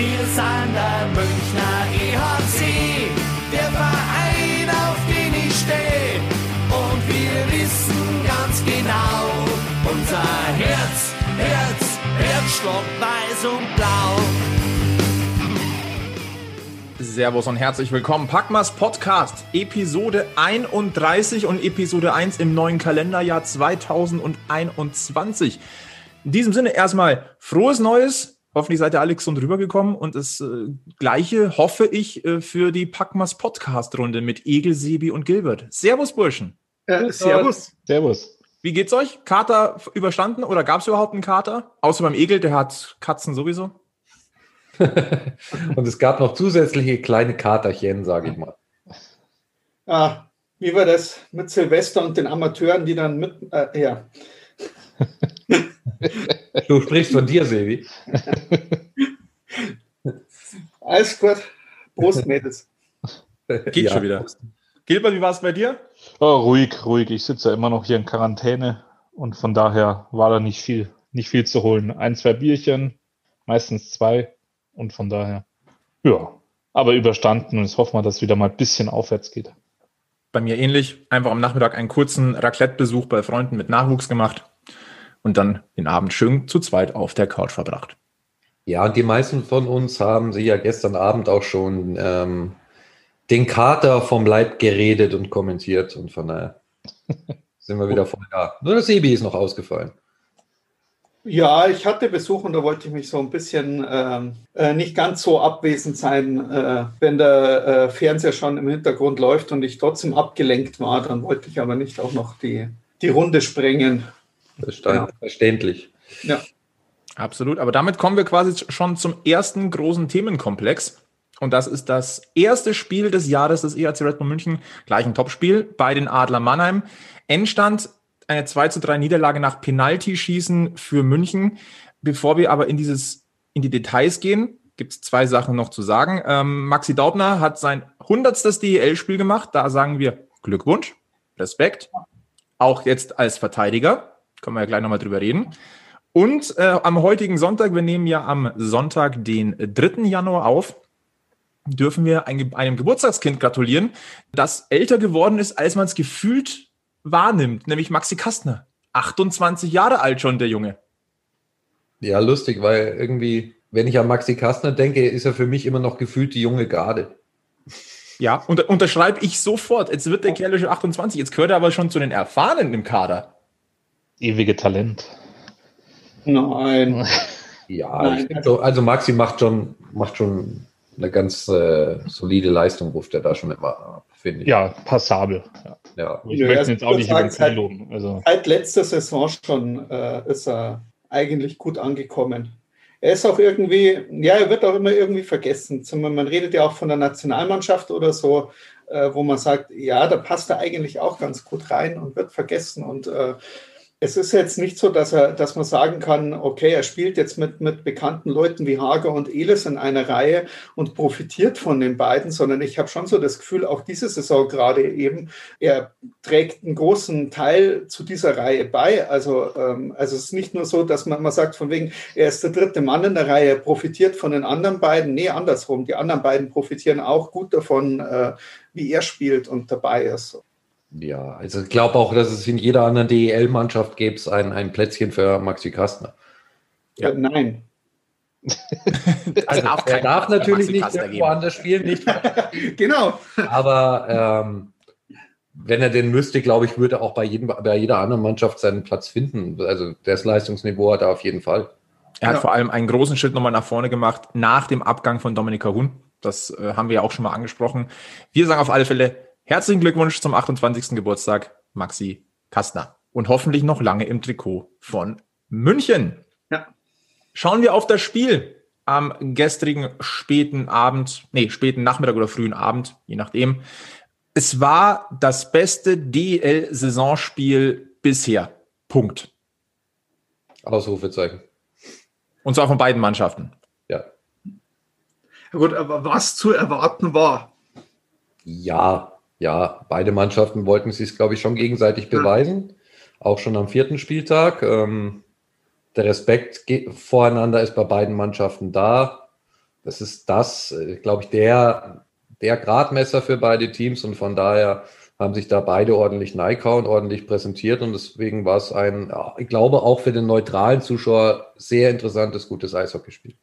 Wir sind der Münchner EHC, der Verein, auf den ich stehe. Und wir wissen ganz genau, unser Herz, Herz, Herzschlag weiß und blau. Servus und herzlich willkommen. Packmas Podcast, Episode 31 und Episode 1 im neuen Kalenderjahr 2021. In diesem Sinne erstmal frohes Neues. Hoffentlich seid ihr alle gesund rübergekommen und das äh, gleiche hoffe ich äh, für die Packmas Podcast-Runde mit Egel, Sebi und Gilbert. Servus, Burschen. Äh, servus. Servus. Wie geht's euch? Kater überstanden oder gab es überhaupt einen Kater? Außer beim Egel, der hat Katzen sowieso. und es gab noch zusätzliche kleine Katerchen, sage ich mal. Ah, wie war das mit Silvester und den Amateuren, die dann mit, äh, ja. Du sprichst von dir, Sevi. Alles gut. Prost, Mädels. Geht Ja. schon wieder. Gilbert, wie war es bei dir? Oh, ruhig, ruhig. Ich sitze ja immer noch hier in Quarantäne und von daher war da nicht viel, nicht viel zu holen. Ein, zwei Bierchen, meistens zwei und von daher, ja, aber überstanden und jetzt hoffen wir, dass es wieder mal ein bisschen aufwärts geht. Bei mir ähnlich. Einfach am Nachmittag einen kurzen Raclette-Besuch bei Freunden mit Nachwuchs gemacht und dann den Abend schön zu zweit auf der Couch verbracht. Ja, und die meisten von uns haben sich ja gestern Abend auch schon ähm, den Kater vom Leib geredet und kommentiert und von daher sind wir wieder voll da. Nur der Sebi ist noch ausgefallen. Ja, ich hatte Besuch und da wollte ich mich so ein bisschen ähm, äh, nicht ganz so abwesend sein. Äh, wenn der äh, Fernseher schon im Hintergrund läuft und ich trotzdem abgelenkt war, dann wollte ich aber nicht auch noch die, die Runde sprengen. Ja. Verständlich. Ja. Absolut. Aber damit kommen wir quasi schon zum ersten großen Themenkomplex. Und das ist das erste Spiel des Jahres des ERC Red Bull München. Gleich ein Topspiel bei den Adler Mannheim. Endstand eine 2 zu 3 Niederlage nach Penaltyschießen für München. Bevor wir aber in dieses, in die Details gehen, gibt es zwei Sachen noch zu sagen. Ähm, Maxi Daubner hat sein 100. DEL-Spiel gemacht. Da sagen wir Glückwunsch, Respekt. Auch jetzt als Verteidiger. Können wir ja gleich nochmal drüber reden. Und äh, am heutigen Sonntag, wir nehmen ja am Sonntag, den 3. Januar auf, dürfen wir ein, einem Geburtstagskind gratulieren, das älter geworden ist, als man es gefühlt wahrnimmt, nämlich Maxi Kastner. 28 Jahre alt schon, der Junge. Ja, lustig, weil irgendwie, wenn ich an Maxi Kastner denke, ist er für mich immer noch gefühlt die junge Garde. Ja, und unterschreibe ich sofort. Jetzt wird der Kerl schon 28, jetzt gehört er aber schon zu den Erfahrenen im Kader. Ewige Talent. Nein. Ja, Nein, so, also Maxi macht schon, macht schon eine ganz äh, solide Leistung, ruft er da schon immer ab, finde ich. Ja, passabel. Ja. ja. Ich Ja, möchte also ihn jetzt auch ich nicht sagen, Knie loben. Also, Seit letzter Saison schon äh, ist er eigentlich gut angekommen. Er ist auch irgendwie, ja, er wird auch immer irgendwie vergessen. Man redet ja auch von der Nationalmannschaft oder so, äh, wo man sagt, ja, da passt er eigentlich auch ganz gut rein und wird vergessen. Und äh, es ist jetzt nicht so, dass er, dass man sagen kann, okay, er spielt jetzt mit, mit bekannten Leuten wie Hager und Elis in einer Reihe und profitiert von den beiden, sondern ich habe schon so das Gefühl, auch diese Saison gerade eben, er trägt einen großen Teil zu dieser Reihe bei. Also, ähm, also es ist nicht nur so, dass man, man sagt, von wegen, er ist der dritte Mann in der Reihe, profitiert von den anderen beiden. Nee, andersrum. Die anderen beiden profitieren auch gut davon, äh, wie er spielt und dabei ist. Ja, also ich glaube auch, dass es in jeder anderen DEL-Mannschaft gäbe es ein, ein Plätzchen für Maxi Kastner. Ja. Äh, nein. Also er keinen darf Platz natürlich nicht irgendwo anders spielen, nicht, Genau. aber ähm, wenn er denn müsste, glaube ich, würde er auch bei, jedem, bei jeder anderen Mannschaft seinen Platz finden. Also das Leistungsniveau hat er auf jeden Fall. Er hat Ja. vor allem einen großen Schritt nochmal nach vorne gemacht nach dem Abgang von Dominika Huhn. Das äh, haben wir ja auch schon mal angesprochen. Wir sagen auf alle Fälle herzlichen Glückwunsch zum 28. Geburtstag, Maxi Kastner. Und hoffentlich noch lange im Trikot von München. Ja. Schauen wir auf das Spiel am gestrigen späten Abend, nee, späten Nachmittag oder frühen Abend, je nachdem. Es war das beste DL-Saisonspiel bisher. Punkt. Ausrufezeichen. Und zwar von beiden Mannschaften. Ja. Ja gut, aber was zu erwarten war. Ja, ja, beide Mannschaften wollten sich, glaube ich, schon gegenseitig beweisen. Auch schon am vierten Spieltag. Ähm, der Respekt voreinander ist bei beiden Mannschaften da. das ist das, äh, glaube ich, der, der Gradmesser für beide Teams und von daher haben sich da beide ordentlich und ordentlich präsentiert und deswegen war es ein, ich glaube, auch für den neutralen Zuschauer sehr interessantes, gutes Eishockeyspiel.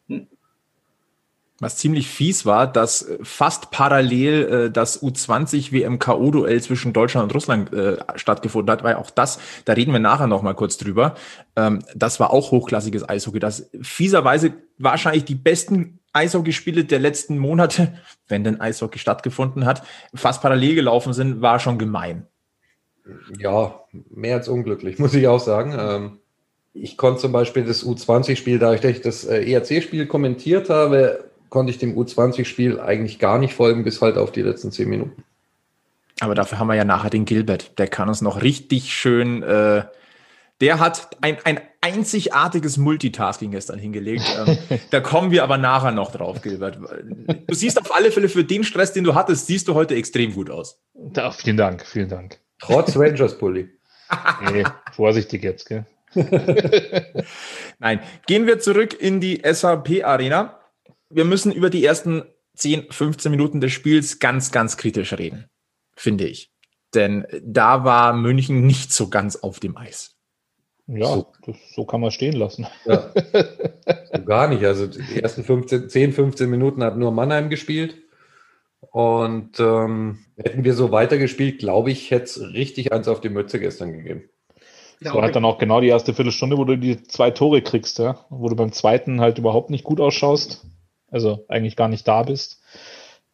Was ziemlich fies war, dass fast parallel äh, das U20 WMKO-Duell zwischen Deutschland und Russland äh, stattgefunden hat, weil auch das, da reden wir nachher noch mal kurz drüber, ähm, das war auch hochklassiges Eishockey, das fieserweise wahrscheinlich die besten Eishockeyspiele der letzten Monate, wenn denn Eishockey stattgefunden hat, fast parallel gelaufen sind, war schon gemein. Ja, mehr als unglücklich, muss ich auch sagen. Ähm, ich konnte zum Beispiel das U20-Spiel, da ich das äh, ERC-Spiel kommentiert habe, konnte ich dem U20-Spiel eigentlich gar nicht folgen, bis halt auf die letzten zehn Minuten. Aber dafür haben wir ja nachher den Gilbert. Der kann uns noch richtig schön. Äh, der hat ein, ein einzigartiges Multitasking gestern hingelegt. Ähm, da kommen wir aber nachher noch drauf, Gilbert. Du siehst auf alle Fälle für den Stress, den du hattest, siehst du heute extrem gut aus. Da, vielen Dank, vielen Dank. Trotz Rangers-Pulli. nee, vorsichtig jetzt, gell? Nein, gehen wir zurück in die SAP-Arena wir müssen über die ersten 10, 15 Minuten des Spiels ganz, ganz kritisch reden, finde ich. Denn da war München nicht so ganz auf dem Eis. Ja, so, das, so kann man stehen lassen. Ja. gar nicht. Also die ersten 15, 10, 15 Minuten hat nur Mannheim gespielt. Und ähm, hätten wir so weitergespielt, glaube ich, hätte es richtig eins auf die Mütze gestern gegeben. Das war halt dann auch genau die erste Viertelstunde, wo du die zwei Tore kriegst, ja? wo du beim zweiten halt überhaupt nicht gut ausschaust also eigentlich gar nicht da bist.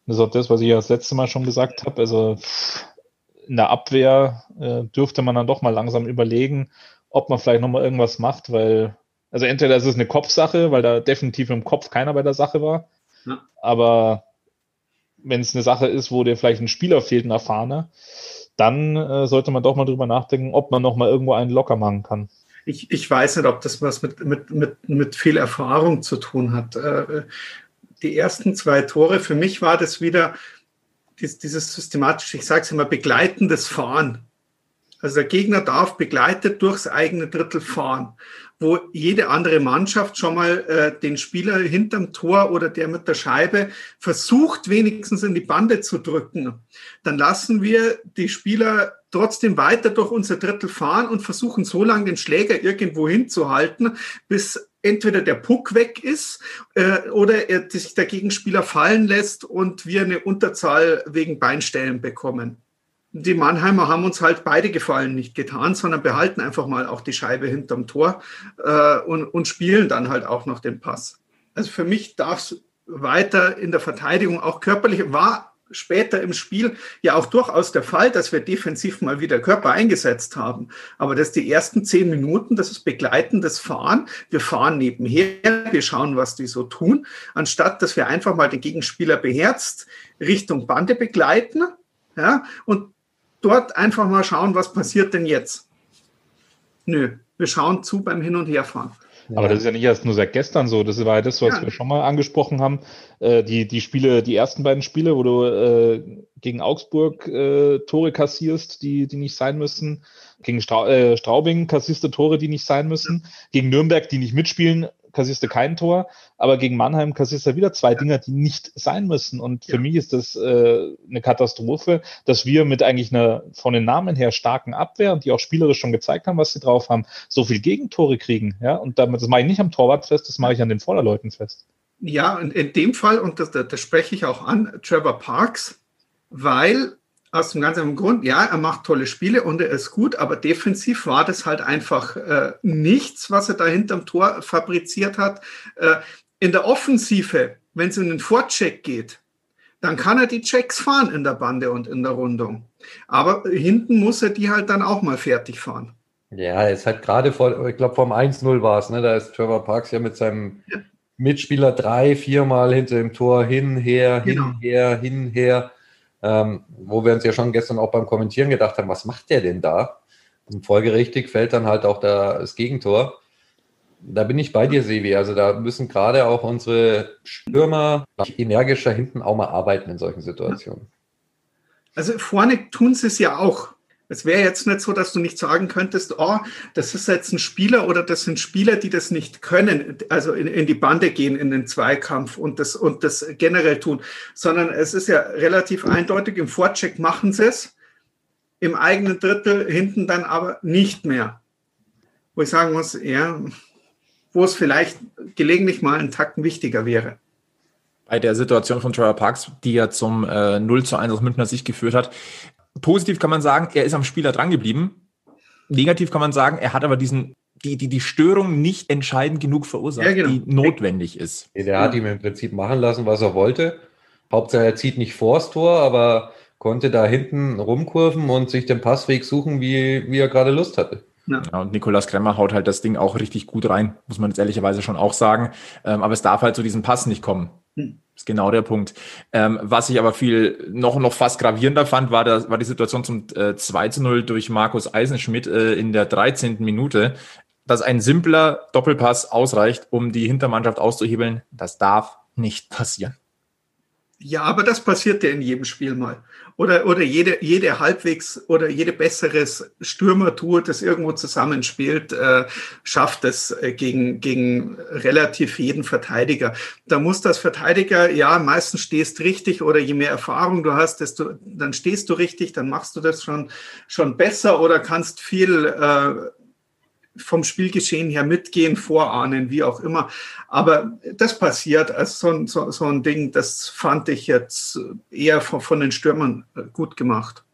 Das ist auch das, was ich ja das letzte Mal schon gesagt habe. Also in der Abwehr äh, dürfte man dann doch mal langsam überlegen, ob man vielleicht nochmal irgendwas macht, weil, also entweder ist es eine Kopfsache, weil da definitiv im Kopf keiner bei der Sache war, ja. aber wenn es eine Sache ist, wo dir vielleicht ein Spieler fehlt, ein erfahrener, dann äh, sollte man doch mal drüber nachdenken, ob man nochmal irgendwo einen locker machen kann. Ich, ich weiß nicht, ob das was mit, mit, mit, mit viel Erfahrung zu tun hat. Äh, die ersten zwei Tore, für mich war das wieder dieses systematische, ich sage es immer, begleitendes Fahren. Also der Gegner darf begleitet durchs eigene Drittel fahren, wo jede andere Mannschaft schon mal äh, den Spieler hinterm Tor oder der mit der Scheibe versucht, wenigstens in die Bande zu drücken. Dann lassen wir die Spieler trotzdem weiter durch unser Drittel fahren und versuchen so lange den Schläger irgendwo hinzuhalten, bis entweder der Puck weg ist äh, oder er sich der Gegenspieler fallen lässt und wir eine Unterzahl wegen Beinstellen bekommen. Die Mannheimer haben uns halt beide Gefallen nicht getan, sondern behalten einfach mal auch die Scheibe hinterm Tor äh, und, und spielen dann halt auch noch den Pass. Also für mich darf es weiter in der Verteidigung auch körperlich war später im Spiel ja auch durchaus der Fall, dass wir defensiv mal wieder Körper eingesetzt haben. Aber das die ersten zehn Minuten, das ist begleitendes Fahren. Wir fahren nebenher, wir schauen, was die so tun, anstatt dass wir einfach mal den Gegenspieler beherzt Richtung Bande begleiten ja, und dort einfach mal schauen, was passiert denn jetzt. Nö, wir schauen zu beim Hin- und Herfahren. Aber das ist ja nicht erst nur seit gestern so. Das war ja das, was ja. wir schon mal angesprochen haben. Äh, die, die Spiele, die ersten beiden Spiele, wo du äh, gegen Augsburg äh, Tore kassierst, die, die nicht sein müssen. Gegen Stra äh, Straubing kassierst du Tore, die nicht sein müssen. Gegen Nürnberg, die nicht mitspielen, kassierst du kein Tor, aber gegen Mannheim kassierst du wieder zwei Dinger, die nicht sein müssen. Und für ja. mich ist das äh, eine Katastrophe, dass wir mit eigentlich einer von den Namen her starken Abwehr und die auch spielerisch schon gezeigt haben, was sie drauf haben, so viel Gegentore kriegen. Ja, und damit, das mache ich nicht am Torwart fest, das mache ich an den Vorderleuten fest. Ja, in, in dem Fall, und das, das spreche ich auch an, Trevor Parks, weil aus dem ganz einfachen Grund, ja, er macht tolle Spiele und er ist gut, aber defensiv war das halt einfach äh, nichts, was er da hinterm Tor fabriziert hat. Äh, in der Offensive, wenn es in den Vorcheck geht, dann kann er die Checks fahren in der Bande und in der Rundung. Aber hinten muss er die halt dann auch mal fertig fahren. Ja, es hat gerade vor, ich glaube, vom 1-0 war es, ne? Da ist Trevor Parks ja mit seinem ja. Mitspieler drei, viermal hinter dem Tor hin, her, genau. hin, her, hin, her ähm, wo wir uns ja schon gestern auch beim Kommentieren gedacht haben, was macht der denn da? Und folgerichtig fällt dann halt auch da das Gegentor. Da bin ich bei dir, Sevi. Also da müssen gerade auch unsere Stürmer energischer hinten auch mal arbeiten in solchen Situationen. Also vorne tun sie es ja auch. Es wäre jetzt nicht so, dass du nicht sagen könntest, oh, das ist jetzt ein Spieler oder das sind Spieler, die das nicht können, also in, in die Bande gehen, in den Zweikampf und das, und das generell tun, sondern es ist ja relativ eindeutig, im Vorcheck machen sie es, im eigenen Drittel hinten dann aber nicht mehr. Wo ich sagen muss, ja, wo es vielleicht gelegentlich mal einen Takten wichtiger wäre bei der Situation von Trevor Parks, die ja zum äh, 0 zu 1 aus Münchner Sicht geführt hat. Positiv kann man sagen, er ist am Spieler drangeblieben. Negativ kann man sagen, er hat aber diesen, die, die, die Störung nicht entscheidend genug verursacht, ja, genau. die notwendig ist. Der hat ihm im Prinzip machen lassen, was er wollte. Hauptsache er zieht nicht vors Tor, aber konnte da hinten rumkurven und sich den Passweg suchen, wie, wie er gerade Lust hatte. Ja. ja. und Nikolas Kremmer haut halt das Ding auch richtig gut rein, muss man jetzt ehrlicherweise schon auch sagen. Ähm, aber es darf halt zu diesem Pass nicht kommen. Hm. Ist genau der Punkt. Ähm, was ich aber viel noch, noch fast gravierender fand, war, das, war die Situation zum äh, 2 zu 0 durch Markus Eisenschmidt äh, in der 13. Minute. Dass ein simpler Doppelpass ausreicht, um die Hintermannschaft auszuhebeln, das darf nicht passieren. Ja, aber das passiert ja in jedem Spiel mal. Oder, oder jede, jede halbwegs oder jede besseres Stürmertour, das irgendwo zusammenspielt, äh, schafft es äh, gegen, gegen relativ jeden Verteidiger. Da muss das Verteidiger, ja, meistens stehst richtig oder je mehr Erfahrung du hast, desto, dann stehst du richtig, dann machst du das schon, schon besser oder kannst viel äh, vom Spielgeschehen her mitgehen, vorahnen, wie auch immer. Aber das passiert als so, so, so ein Ding, das fand ich jetzt eher von, von den Stürmern gut gemacht.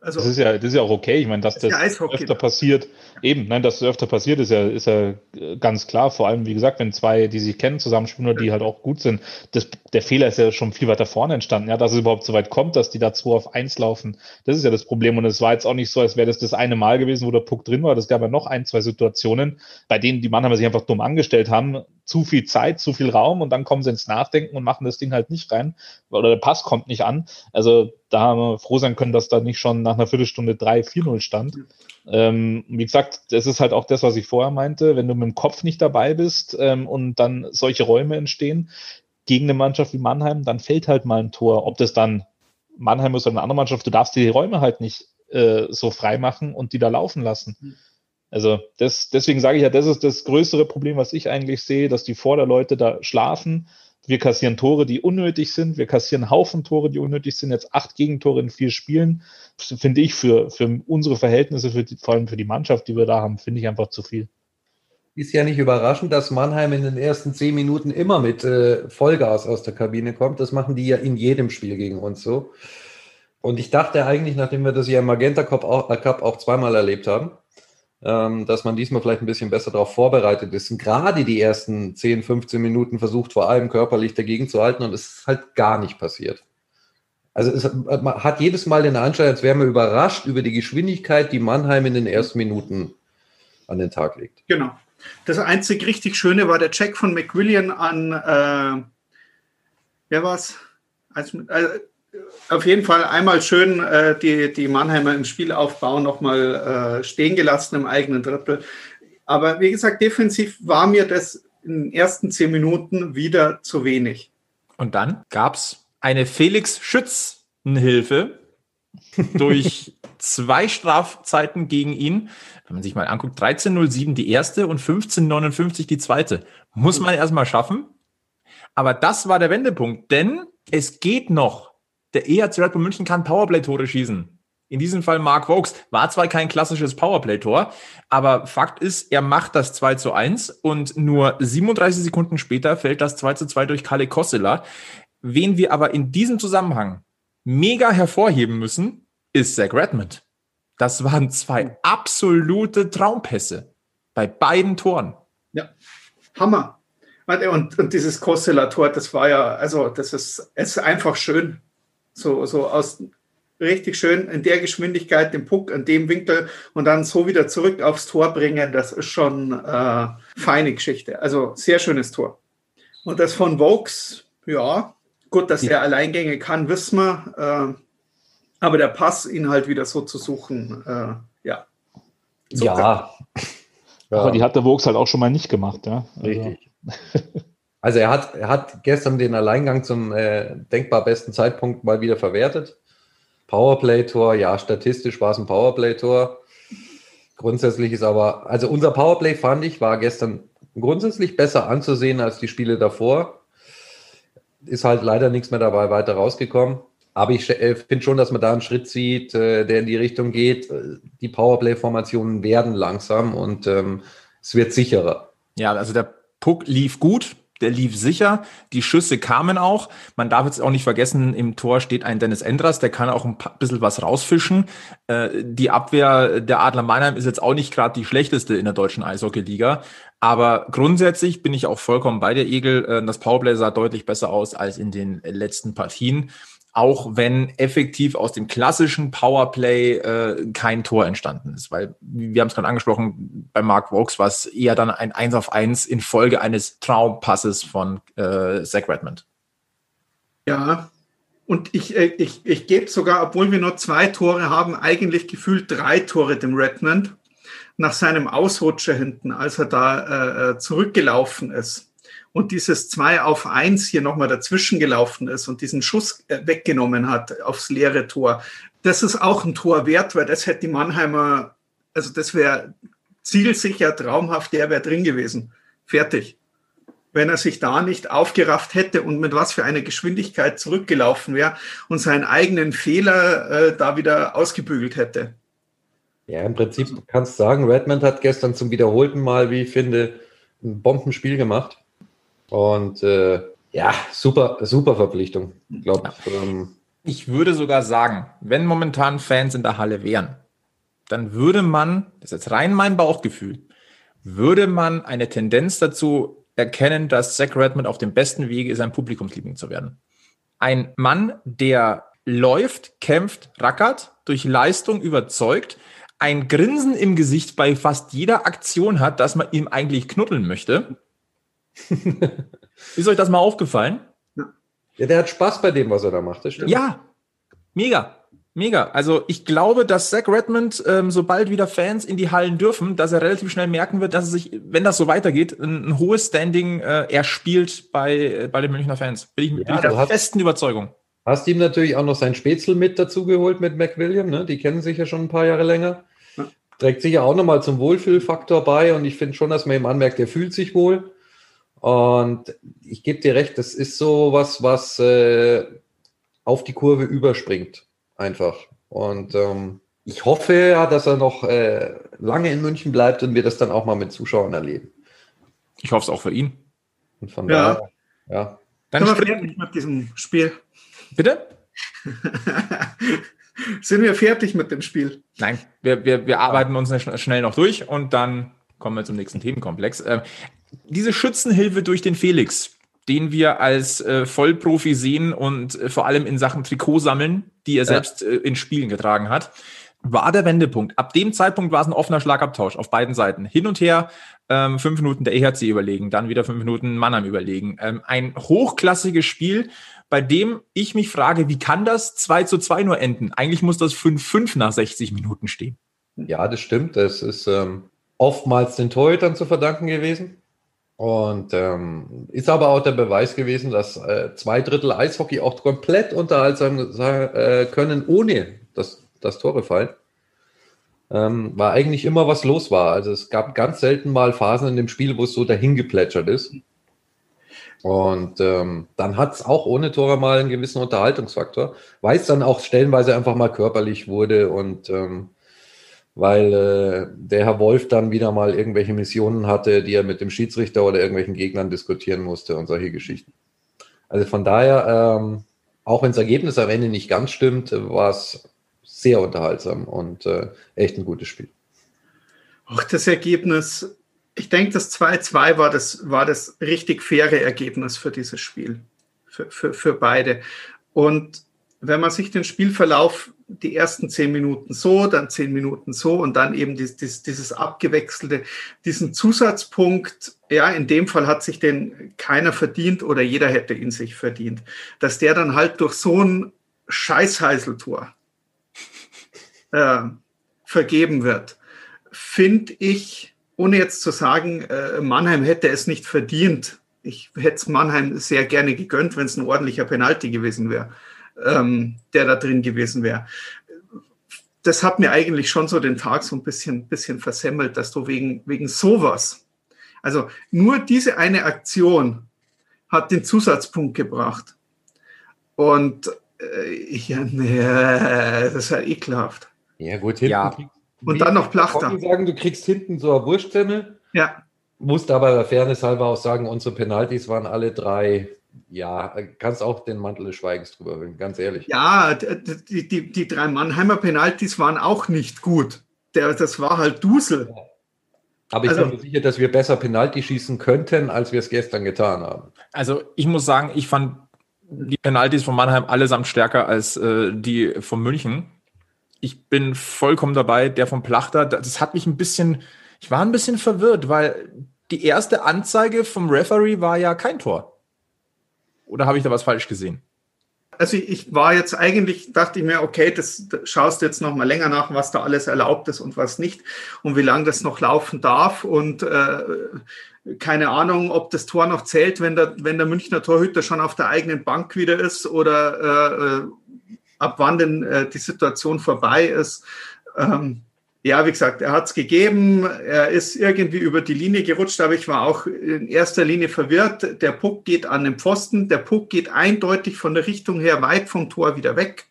Also, das ist ja, das ist ja auch okay. Ich meine, dass das, das öfter passiert, eben, nein, dass das öfter passiert, ist ja, ist ja ganz klar. Vor allem, wie gesagt, wenn zwei, die sich kennen, zusammenspielen oder die halt auch gut sind, das, der Fehler ist ja schon viel weiter vorne entstanden. Ja, dass es überhaupt so weit kommt, dass die da zwei auf eins laufen, das ist ja das Problem. Und es war jetzt auch nicht so, als wäre das das eine Mal gewesen, wo der Puck drin war. Das gab ja noch ein, zwei Situationen, bei denen die Mannheimer sich einfach dumm angestellt haben, zu viel Zeit, zu viel Raum und dann kommen sie ins Nachdenken und machen das Ding halt nicht rein oder der Pass kommt nicht an. Also da haben wir froh sein können, dass da nicht schon nach einer Viertelstunde 3-4-0 stand. Ähm, wie gesagt, das ist halt auch das, was ich vorher meinte. Wenn du mit dem Kopf nicht dabei bist ähm, und dann solche Räume entstehen gegen eine Mannschaft wie Mannheim, dann fällt halt mal ein Tor. Ob das dann Mannheim ist oder eine andere Mannschaft, du darfst dir die Räume halt nicht äh, so frei machen und die da laufen lassen. Mhm. Also das, deswegen sage ich ja, das ist das größere Problem, was ich eigentlich sehe, dass die Vorderleute da schlafen. Wir kassieren Tore, die unnötig sind. Wir kassieren Haufen Tore, die unnötig sind. Jetzt acht Gegentore in vier Spielen. Finde ich für, für unsere Verhältnisse, für die, vor allem für die Mannschaft, die wir da haben, finde ich einfach zu viel. Ist ja nicht überraschend, dass Mannheim in den ersten zehn Minuten immer mit äh, Vollgas aus der Kabine kommt. Das machen die ja in jedem Spiel gegen uns so. Und ich dachte eigentlich, nachdem wir das ja im Magenta Cup auch, Cup auch zweimal erlebt haben, dass man diesmal vielleicht ein bisschen besser darauf vorbereitet ist. Und gerade die ersten 10, 15 Minuten versucht vor allem körperlich dagegen zu halten und es ist halt gar nicht passiert. Also es hat jedes Mal den Anschein, als wäre man überrascht über die Geschwindigkeit, die Mannheim in den ersten Minuten an den Tag legt. Genau. Das einzig richtig Schöne war der Check von McWilliam an, äh, wer war's? Also, äh, auf jeden Fall einmal schön äh, die, die Mannheimer im Spielaufbau nochmal äh, stehen gelassen im eigenen Drittel. Aber wie gesagt, defensiv war mir das in den ersten zehn Minuten wieder zu wenig. Und dann gab es eine Felix Schützenhilfe durch zwei Strafzeiten gegen ihn. Wenn man sich mal anguckt, 13.07 die erste und 15.59 die zweite. Muss man erstmal schaffen. Aber das war der Wendepunkt, denn es geht noch der EHC Red Bull München kann Powerplay-Tore schießen. In diesem Fall Mark Vokes. War zwar kein klassisches Powerplay-Tor, aber Fakt ist, er macht das 2 zu 1 und nur 37 Sekunden später fällt das 2 zu 2 durch Kalle Kossela. Wen wir aber in diesem Zusammenhang mega hervorheben müssen, ist Zach Redmond. Das waren zwei absolute Traumpässe bei beiden Toren. Ja, Hammer. Und, und dieses Kossela-Tor, das war ja, also das ist, ist einfach schön. So, so aus richtig schön in der Geschwindigkeit den Puck an dem Winkel und dann so wieder zurück aufs Tor bringen, das ist schon äh, feine Geschichte. Also sehr schönes Tor. Und das von Vokes, ja, gut, dass ja. er Alleingänge kann, wissen wir. Äh, aber der Pass, ihn halt wieder so zu suchen, äh, ja. Super. Ja. Aber die hat der Vokes halt auch schon mal nicht gemacht, ja. Also. Richtig. Also er hat, er hat gestern den Alleingang zum äh, denkbar besten Zeitpunkt mal wieder verwertet. Powerplay-Tor, ja, statistisch war es ein Powerplay-Tor. Grundsätzlich ist aber, also unser Powerplay fand ich, war gestern grundsätzlich besser anzusehen als die Spiele davor. Ist halt leider nichts mehr dabei weiter rausgekommen. Aber ich äh, finde schon, dass man da einen Schritt sieht, äh, der in die Richtung geht. Die Powerplay-Formationen werden langsam und ähm, es wird sicherer. Ja, also der Puck lief gut der lief sicher. Die Schüsse kamen auch. Man darf jetzt auch nicht vergessen, im Tor steht ein Dennis Endras, der kann auch ein bisschen was rausfischen. Äh, die Abwehr der Adler Mannheim ist jetzt auch nicht gerade die schlechteste in der deutschen Eishockey-Liga. Aber grundsätzlich bin ich auch vollkommen bei der Egel. Äh, das Powerplay sah deutlich besser aus als in den letzten Partien auch wenn effektiv aus dem klassischen Powerplay äh, kein Tor entstanden ist. Weil, wir haben es gerade angesprochen, bei Mark Vokes war es eher dann ein 1 auf 1 in Folge eines Traumpasses von äh, Zach Redmond. Ja, und ich, äh, ich, ich gebe sogar, obwohl wir nur zwei Tore haben, eigentlich gefühlt drei Tore dem Redmond nach seinem Ausrutscher hinten, als er da äh, äh zurückgelaufen ist und dieses 2 auf 1 hier nochmal dazwischen gelaufen ist und diesen Schuss äh, weggenommen hat aufs leere Tor, das ist auch ein Tor wert, weil das hätte die Mannheimer, also das wäre zielsicher, traumhaft, der wäre drin gewesen. Fertig. Wenn er sich da nicht aufgerafft hätte und mit was für einer Geschwindigkeit zurückgelaufen wäre und seinen eigenen Fehler äh, da wieder ausgebügelt hätte. Ja, im Prinzip kannst du sagen, Redmond hat gestern zum wiederholten Mal, wie ich finde, ein Bombenspiel gemacht. Und äh, ja, super, super Verpflichtung. Ich, glaub, ja. ähm, ich würde sogar sagen, wenn momentan Fans in der Halle wären, dann würde man, das ist jetzt rein mein Bauchgefühl, würde man eine Tendenz dazu erkennen, dass Zach Redmond auf dem besten Wege ist, ein Publikumsliebling zu werden. Ein Mann, der läuft, kämpft, rackert, durch Leistung überzeugt, ein Grinsen im Gesicht bei fast jeder Aktion hat, dass man ihm eigentlich knuddeln möchte Ist euch das mal aufgefallen? Ja, der hat Spaß bei dem, was er da macht. Das stimmt. Ja, mega. Mega. Also ich glaube, dass Zach Redmond, ähm, sobald wieder Fans in die Hallen dürfen, dass er relativ schnell merken wird, dass er sich, wenn das so weitergeht, ein, ein hohes Standing äh, erspielt bei, äh, bei den Münchner Fans. Bin ich, ja, bin der festen Überzeugung. Hast ihm natürlich auch noch sein Spätzle mit dazu geholt mit McWilliam, ne? Die kennen sich ja schon ein paar Jahre länger. Ja. Trägt sicher auch nochmal zum Wohlfühlfaktor bei und ich finde schon, dass man ihm anmerkt, er fühlt sich wohl. Und ich gebe dir recht, das ist so was, was äh, auf die Kurve überspringt, einfach. Und ähm, ich hoffe ja, dass er noch äh, lange in München bleibt und wir das dann auch mal mit Zuschauern erleben. Ich hoffe es auch für ihn. Und von ja. daher, ja. Dann Sind wir fertig mit diesem Spiel? Bitte? Sind wir fertig mit dem Spiel? Nein, wir, wir, wir arbeiten uns schnell noch durch und dann kommen wir zum nächsten Themenkomplex. Diese Schützenhilfe durch den Felix, den wir als äh, Vollprofi sehen und äh, vor allem in Sachen Trikot sammeln, die er ja. selbst äh, in Spielen getragen hat, war der Wendepunkt. Ab dem Zeitpunkt war es ein offener Schlagabtausch auf beiden Seiten. Hin und her, ähm, fünf Minuten der EHC überlegen, dann wieder fünf Minuten Mannheim überlegen. Ähm, ein hochklassiges Spiel, bei dem ich mich frage, wie kann das 2 zu 2 nur enden? Eigentlich muss das 5-5 nach 60 Minuten stehen. Ja, das stimmt. Das ist ähm, oftmals den Torhütern zu verdanken gewesen. Und ähm, ist aber auch der Beweis gewesen, dass äh, zwei Drittel Eishockey auch komplett unterhaltsam äh, können, ohne dass, dass Tore fallen. Ähm, war eigentlich immer was los war. Also es gab ganz selten mal Phasen in dem Spiel, wo es so dahin geplätschert ist. Und ähm, dann hat es auch ohne Tore mal einen gewissen Unterhaltungsfaktor, weil es dann auch stellenweise einfach mal körperlich wurde und ähm, weil äh, der Herr Wolf dann wieder mal irgendwelche Missionen hatte, die er mit dem Schiedsrichter oder irgendwelchen Gegnern diskutieren musste und solche Geschichten. Also von daher, ähm, auch wenn das Ergebnis am Ende nicht ganz stimmt, war es sehr unterhaltsam und äh, echt ein gutes Spiel. Auch das Ergebnis, ich denke, das 2-2 war das, war das richtig faire Ergebnis für dieses Spiel, für, für, für beide. Und wenn man sich den Spielverlauf die ersten zehn Minuten so, dann zehn Minuten so und dann eben dieses, dieses, dieses abgewechselte, diesen Zusatzpunkt, ja, in dem Fall hat sich den keiner verdient oder jeder hätte ihn sich verdient, dass der dann halt durch so ein Scheißheiseltor äh, vergeben wird, finde ich, ohne jetzt zu sagen, äh, Mannheim hätte es nicht verdient. Ich hätte es Mannheim sehr gerne gegönnt, wenn es ein ordentlicher Penalty gewesen wäre ähm, der da drin gewesen wäre. Das hat mir eigentlich schon so den Tag so ein bisschen, bisschen versemmelt, dass du wegen, wegen sowas, also nur diese eine Aktion hat den Zusatzpunkt gebracht. Und äh, ja, nee, das war ekelhaft. Ja, gut, hinten. Ja. Und dann noch Plachter. Conny sagen, du kriegst hinten so eine Wurstsemmel. Ja, Musst aber der Fairness halber auch sagen, unsere Penalties waren alle drei. Ja, kannst auch den Mantel des Schweigens drüber bringen, ganz ehrlich. ja die, die, die drei Mannheimer Penalties waren auch nicht gut. Der, das war halt Dusel. Aber ich Also- bin mir sicher, dass wir besser Penalty schießen könnten, als wir es gestern getan haben. Also ich muss sagen, ich fand die Penalties von Mannheim allesamt stärker als äh, die von München. Ich bin vollkommen dabei. Der von Plachter, das hat mich ein bisschen, ich war ein bisschen verwirrt, weil die erste Anzeige vom Referee war ja kein Tor. Oder habe ich da was falsch gesehen? Also ich, war jetzt eigentlich, dachte ich mir, okay, das, schaust du jetzt noch mal länger nach, was da alles erlaubt ist und was nicht und wie lange das noch laufen darf und äh, keine Ahnung, ob das Tor noch zählt, wenn der, wenn der Münchner Torhüter schon auf der eigenen Bank wieder ist oder äh, äh, ab wann denn äh, die Situation vorbei ist. Ähm, ja, wie gesagt, er hat es gegeben, er ist irgendwie über die Linie gerutscht, aber ich war auch in erster Linie verwirrt. Der Puck geht an den Pfosten, der Puck geht eindeutig von der Richtung her weit vom Tor wieder weg.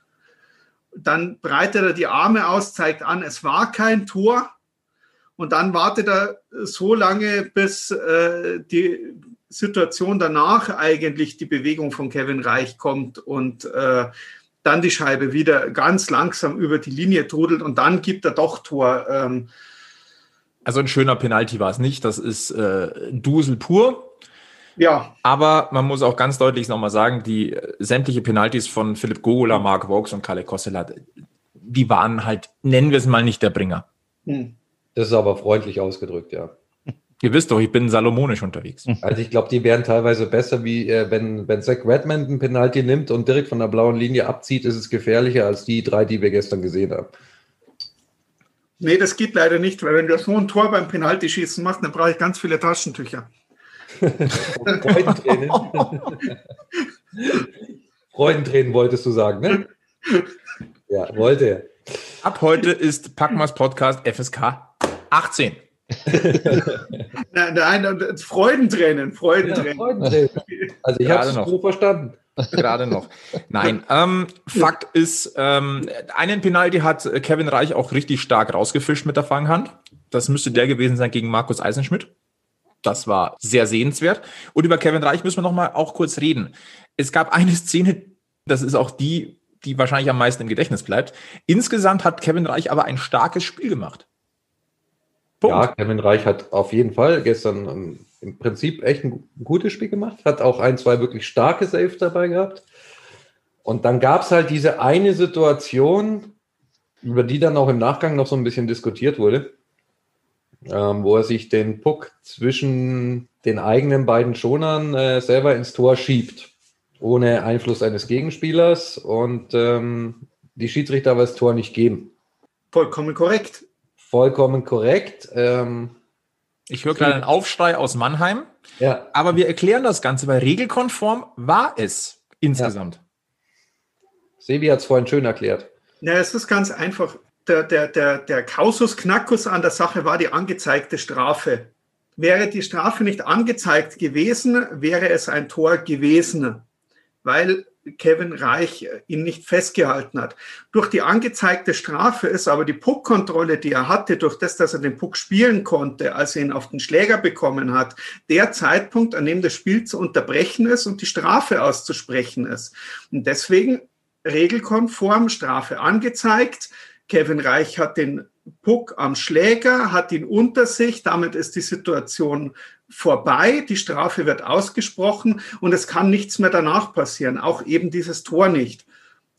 Dann breitet er die Arme aus, zeigt an, es war kein Tor. Und dann wartet er so lange, bis äh, die Situation danach eigentlich die Bewegung von Kevin Reich kommt und äh, dann die Scheibe wieder ganz langsam über die Linie trudelt und dann gibt er doch Tor. Ähm, Also ein schöner Penalty war es nicht. Das ist äh, Dusel pur. ja, Aber man muss auch ganz deutlich nochmal sagen, die äh, sämtliche Penalties von Philipp Gogola, Mark Vokes und Kalle Kossela, die waren halt, nennen wir es mal nicht der Bringer. hm. Das ist aber freundlich ausgedrückt, ja. Ihr wisst doch, ich bin salomonisch unterwegs. Also ich glaube, die wären teilweise besser, wie äh, wenn, wenn Zach Redmond einen Penalty nimmt und direkt von der blauen Linie abzieht, ist es gefährlicher als die drei, die wir gestern gesehen haben. nee, das geht leider nicht, weil wenn du so ein Tor beim Penaltyschießen machst, dann brauche ich ganz viele Taschentücher. Freudentränen. Freudentränen wolltest du sagen, ne? Ja, wollte er. Ab heute ist Packmas Podcast FSK 18. Nein, nein, und Freudentränen, Ja, Freudentränen. Freudentränen. Also ich habe es noch. so verstanden. Gerade noch. Nein, ähm, Fakt ist, ähm, einen Penalty hat Kevin Reich auch richtig stark rausgefischt mit der Fanghand. Das müsste der gewesen sein gegen Markus Eisenschmidt. Das war sehr sehenswert. Und über Kevin Reich müssen wir noch mal auch kurz reden. Es gab eine Szene, das ist auch die, die wahrscheinlich am meisten im Gedächtnis bleibt. Insgesamt hat Kevin Reich aber ein starkes Spiel gemacht. Punkt. Ja, Kevin Reich hat auf jeden Fall gestern ähm, im Prinzip echt ein gu- gutes Spiel gemacht, hat auch ein, zwei wirklich starke Saves dabei gehabt. Und dann gab es halt diese eine Situation, über die dann auch im Nachgang noch so ein bisschen diskutiert wurde, ähm, wo er sich den Puck zwischen den eigenen beiden Schonern äh, selber ins Tor schiebt, ohne Einfluss eines Gegenspielers und ähm, die Schiedsrichter aber das Tor nicht geben. Vollkommen korrekt. Vollkommen korrekt. Ähm, Ich höre gerade einen Aufschrei aus Mannheim. ja, Aber wir erklären das Ganze, weil regelkonform war es insgesamt. Sebi hat es vorhin schön erklärt. Ja, es ist ganz einfach. Der, der, der, der Kausus Knackus an der Sache war die angezeigte Strafe. Wäre die Strafe nicht angezeigt gewesen, wäre es ein Tor gewesen, weil Kevin Reich ihn nicht festgehalten hat. Durch die angezeigte Strafe ist aber die Puckkontrolle, die er hatte, durch das, dass er den Puck spielen konnte, als er ihn auf den Schläger bekommen hat, der Zeitpunkt, an dem das Spiel zu unterbrechen ist und die Strafe auszusprechen ist. Und deswegen regelkonform Strafe angezeigt. Kevin Reich hat den Puck am Schläger, hat ihn unter sich. Damit ist die Situation vorbei. Die Strafe wird ausgesprochen und es kann nichts mehr danach passieren. Auch eben dieses Tor nicht.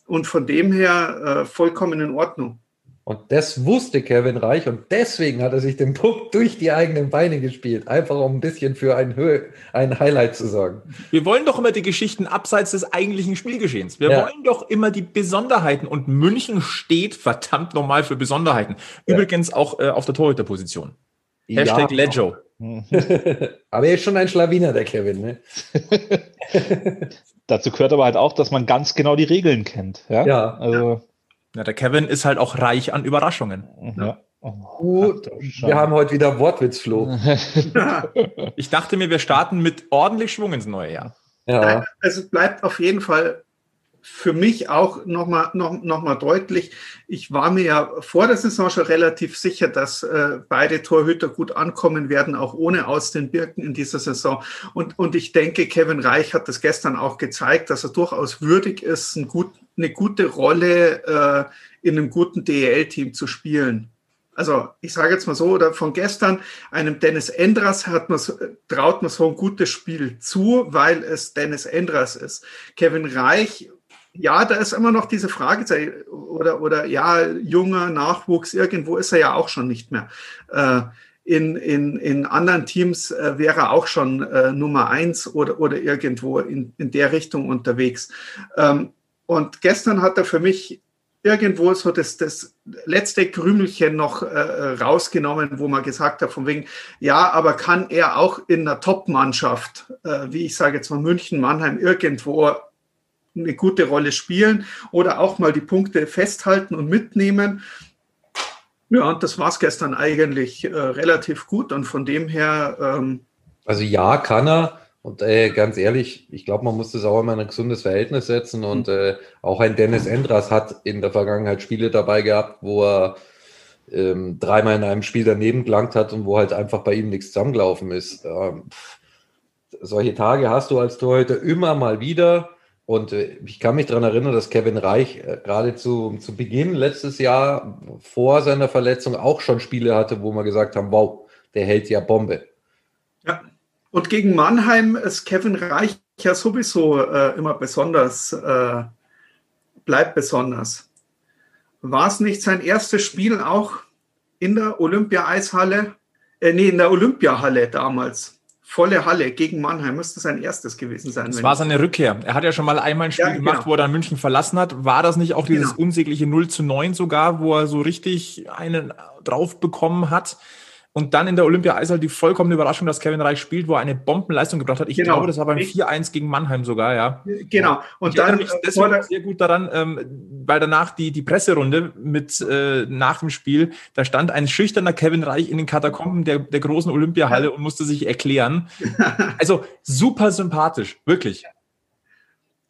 Und von dem her äh, vollkommen in Ordnung. Und das wusste Kevin Reich und deswegen hat er sich den Puck durch die eigenen Beine gespielt. Einfach um ein bisschen für ein, Höhe, ein Highlight zu sorgen. Wir wollen doch immer die Geschichten abseits des eigentlichen Spielgeschehens. Wir Ja. wollen doch immer die Besonderheiten. Und München steht verdammt normal für Besonderheiten. Übrigens auch äh, auf der Torhüterposition. Hashtag ja, Leggio. aber er ist schon ein Schlawiner, der Kevin. Ne? Dazu gehört aber halt auch, dass man ganz genau die Regeln kennt. Ja. Ja. Also, Ja, der Kevin ist halt auch reich an Überraschungen. ja. Oh, Gut, wir haben heute wieder Wortwitzflo. Ich dachte mir, wir starten mit ordentlich Schwung ins neue Jahr. Ja. Also bleibt auf jeden Fall für mich auch nochmal noch, noch mal deutlich, ich war mir ja vor der Saison schon relativ sicher, dass äh, beide Torhüter gut ankommen werden, auch ohne aus den Birken in dieser Saison. Und, und ich denke, Kevin Reich hat das gestern auch gezeigt, dass er durchaus würdig ist, ein gut, eine gute Rolle äh, in einem guten DEL-Team zu spielen. Also ich sage jetzt mal so, oder von gestern, einem Dennis Endras hat man, traut man so ein gutes Spiel zu, weil es Dennis Endras ist. Kevin Reich, ja, da ist immer noch diese Frage, oder, oder ja, junger Nachwuchs, irgendwo ist er ja auch schon nicht mehr. Äh, in, in, in anderen Teams äh, wäre er auch schon äh, Nummer eins oder, oder irgendwo in, in der Richtung unterwegs. Ähm, und gestern hat er für mich irgendwo so das, das letzte Krümelchen noch äh, rausgenommen, wo man gesagt hat, von wegen, ja, aber kann er auch in einer Top-Mannschaft, äh, wie ich sage jetzt mal München, Mannheim, irgendwo eine gute Rolle spielen oder auch mal die Punkte festhalten und mitnehmen. Ja, und das war es gestern eigentlich äh, relativ gut und von dem her, ähm, Also ja, kann er. Und äh, ganz ehrlich, ich glaube, man muss das auch immer in ein gesundes Verhältnis setzen. Und äh, auch ein Dennis Endras hat in der Vergangenheit Spiele dabei gehabt, wo er ähm, dreimal in einem Spiel daneben gelangt hat und wo halt einfach bei ihm nichts zusammengelaufen ist. Ähm, solche Tage hast du als Torhüter immer mal wieder. Und äh, ich kann mich daran erinnern, dass Kevin Reich äh, gerade zu, zu Beginn letztes Jahr vor seiner Verletzung auch schon Spiele hatte, wo wir gesagt haben, wow, der hält ja Bombe. ja. Und gegen Mannheim ist Kevin Reich ja sowieso äh, immer besonders, äh, bleibt besonders. War es nicht sein erstes Spiel auch in der Olympia-Eishalle? Äh, nee, in der Olympiahalle damals. Volle Halle gegen Mannheim müsste sein erstes gewesen sein. Das war seine Rückkehr. Er hat ja schon mal einmal ein Spiel Ja, gemacht, genau. wo er dann München verlassen hat. War das nicht auch dieses Genau. unsägliche 0 zu 9 sogar, wo er so richtig einen drauf bekommen hat? Und dann in der Olympia Eishalle die vollkommene Überraschung, dass Kevin Reich spielt, wo er eine Bombenleistung gebracht hat. Ich Genau. glaube, das war beim Ich- 4-1 gegen Mannheim sogar, ja. Genau. Und ich dann mich äh, deswegen der, sehr gut daran, ähm, weil danach die, die Presserunde mit äh, nach dem Spiel, da stand ein schüchterner Kevin Reich in den Katakomben der, der großen Olympiahalle und musste sich erklären. Also super sympathisch, wirklich.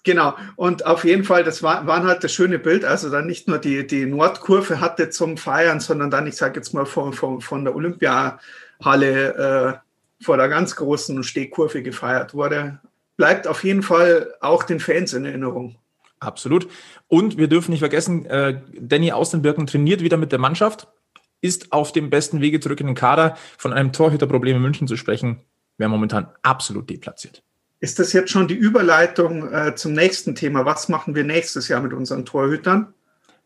Genau, und auf jeden Fall, das war, waren halt das schöne Bild, also dann nicht nur die, die Nordkurve hatte zum Feiern, sondern dann, ich sage jetzt mal, von, von, von der Olympiahalle äh, vor der ganz großen Stehkurve gefeiert wurde. Bleibt auf jeden Fall auch den Fans in Erinnerung. Absolut. Und wir dürfen nicht vergessen, äh, Danny Austenbirken trainiert wieder mit der Mannschaft, ist auf dem besten Wege zurück in den Kader. Von einem Torhüterproblem in München zu sprechen, wäre momentan absolut deplatziert. Ist das jetzt schon die Überleitung äh, zum nächsten Thema? Was machen wir nächstes Jahr mit unseren Torhütern?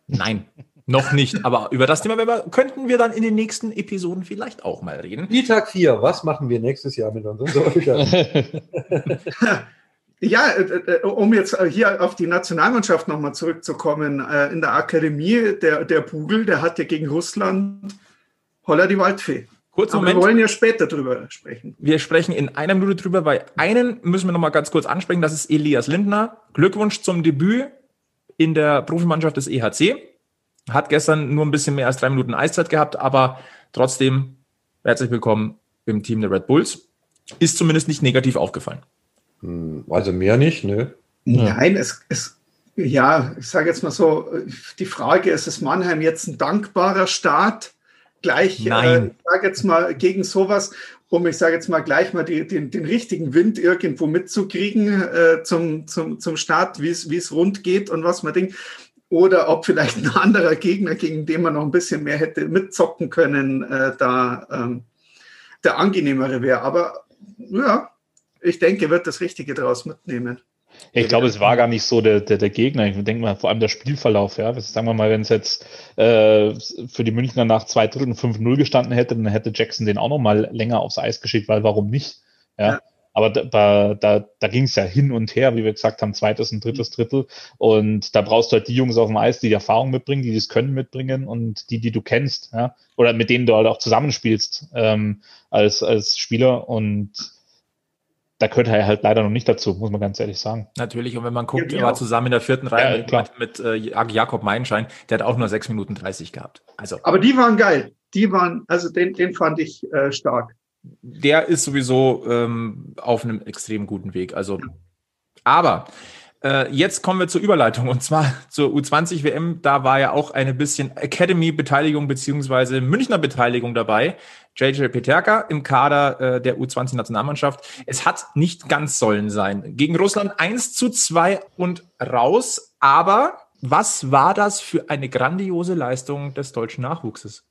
Nein, noch nicht. Aber über das Thema wir- könnten wir dann in den nächsten Episoden vielleicht auch mal reden. Spieltag 4, was machen wir nächstes Jahr mit unseren Torhütern? Ja, äh, äh, um jetzt äh, hier auf die Nationalmannschaft nochmal zurückzukommen, äh, in der Akademie, der, der Bugel, der hat ja gegen Russland Holler die Waldfee. Kurzen Aber wir Moment. wollen ja später drüber sprechen. Wir sprechen in einer Minute drüber, weil einen müssen wir noch mal ganz kurz ansprechen. Das ist Elias Lindner. Glückwunsch zum Debüt in der Profimannschaft des EHC. Hat gestern nur ein bisschen mehr als drei Minuten Eiszeit gehabt, aber trotzdem herzlich willkommen im Team der Red Bulls. Ist zumindest nicht negativ aufgefallen. Hm, Also mehr nicht, ne? Nein, es, es, ja, ich sage jetzt mal so, die Frage ist, ist Mannheim jetzt ein dankbarer Start? Gleich, äh, ich sage jetzt mal gegen sowas, um, ich sage jetzt mal gleich mal die, den, den richtigen Wind irgendwo mitzukriegen äh, zum, zum, zum Start, wie es rund geht und was man denkt. Oder ob vielleicht ein anderer Gegner, gegen den man noch ein bisschen mehr hätte mitzocken können, äh, da ähm, der angenehmere wäre. Aber ja, ich denke, wird das Richtige draus mitnehmen. Ich glaube, es war gar nicht so der, der, der Gegner. Ich denke mal, vor allem der Spielverlauf, ja. Sagen wir mal, wenn es jetzt äh, für die Münchner nach zwei Dritteln 5-0 gestanden hätte, dann hätte Jackson den auch noch mal länger aufs Eis geschickt, weil warum nicht? Ja. Ja. Aber da, da, da ging es ja hin und her, wie wir gesagt haben, zweites und drittes Drittel. Und da brauchst du halt die Jungs auf dem Eis, die die Erfahrung mitbringen, die das Können mitbringen und die, die du kennst, ja. Oder mit denen du halt auch zusammenspielst ähm, als, als Spieler. Und da gehört er halt leider noch nicht dazu, muss man ganz ehrlich sagen. Natürlich, und wenn man guckt, ja, er war zusammen in der vierten Reihe ja, mit, mit äh, Jakob Meinschein, der hat auch nur sechs Minuten 30 gehabt. Also. Aber die waren geil. Die waren, also den, den fand ich äh, stark. Der ist sowieso ähm, auf einem extrem guten Weg. Also, aber jetzt kommen wir zur Überleitung und zwar zur U20 WM. Da war ja auch eine bisschen Academy-Beteiligung beziehungsweise Münchner Beteiligung dabei. JJ Peterka im Kader äh, der U20-Nationalmannschaft. Es hat nicht ganz sollen sein. Gegen Russland 1 zu 2 und raus. Aber was war das für eine grandiose Leistung des deutschen Nachwuchses?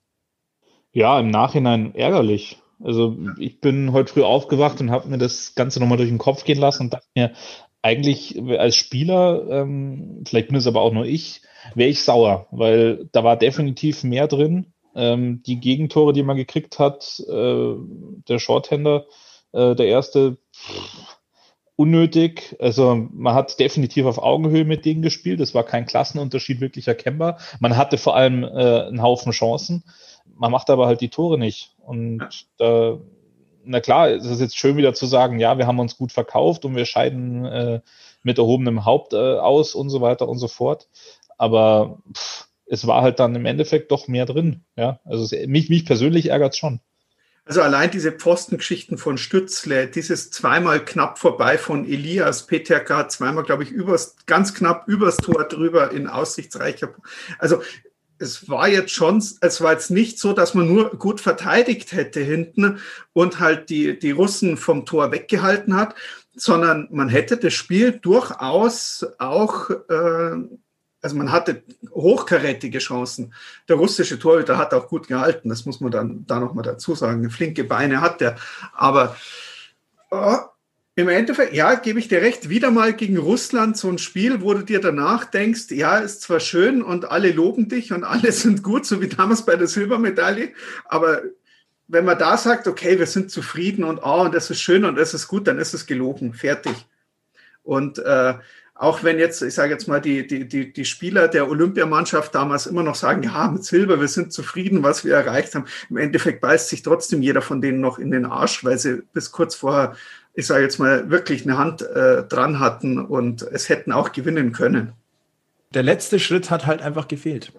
Ja, im Nachhinein ärgerlich. Also ich bin heute früh aufgewacht und habe mir das Ganze nochmal durch den Kopf gehen lassen und dachte mir, eigentlich als Spieler, ähm, vielleicht bin es aber auch nur ich, wäre ich sauer, weil da war definitiv mehr drin. Ähm, die Gegentore, die man gekriegt hat, äh, der Shorthänder, äh, der erste, pff, unnötig. Also man hat definitiv auf Augenhöhe mit denen gespielt. Es war kein Klassenunterschied wirklich erkennbar. Man hatte vor allem äh, einen Haufen Chancen. Man macht aber halt die Tore nicht. Und da na klar, es ist jetzt schön wieder zu sagen, ja, wir haben uns gut verkauft und wir scheiden äh, mit erhobenem Haupt äh, aus und so weiter und so fort. Aber pff, es war halt dann im Endeffekt doch mehr drin. Ja, also es, mich, mich persönlich ärgert es schon. Also allein diese Pfostengeschichten von Stützle, dieses zweimal knapp vorbei von Elias Peterka, zweimal, glaube ich, übers, ganz knapp übers Tor drüber in aussichtsreicher. Also es war jetzt schon, es war jetzt nicht so, dass man nur gut verteidigt hätte hinten und halt die, die Russen vom Tor weggehalten hat, sondern man hätte das Spiel durchaus auch, äh, also man hatte hochkarätige Chancen. Der russische Torhüter hat auch gut gehalten, das muss man dann da nochmal dazu sagen. Flinke Beine hat er, aber oh, im Endeffekt, ja, gebe ich dir recht, wieder mal gegen Russland so ein Spiel, wo du dir danach denkst, ja, ist zwar schön und alle loben dich und alle sind gut, so wie damals bei der Silbermedaille, aber wenn man da sagt, okay, wir sind zufrieden und oh, und das ist schön und das ist gut, dann ist es gelogen, fertig. Und äh, auch wenn jetzt, ich sage jetzt mal, die, die, die, die Spieler der Olympiamannschaft damals immer noch sagen, ja, mit Silber, wir sind zufrieden, was wir erreicht haben. Im Endeffekt beißt sich trotzdem jeder von denen noch in den Arsch, weil sie bis kurz vorher ich sage jetzt mal, wirklich eine Hand äh, dran hatten und es hätten auch gewinnen können. Der letzte Schritt hat halt einfach gefehlt.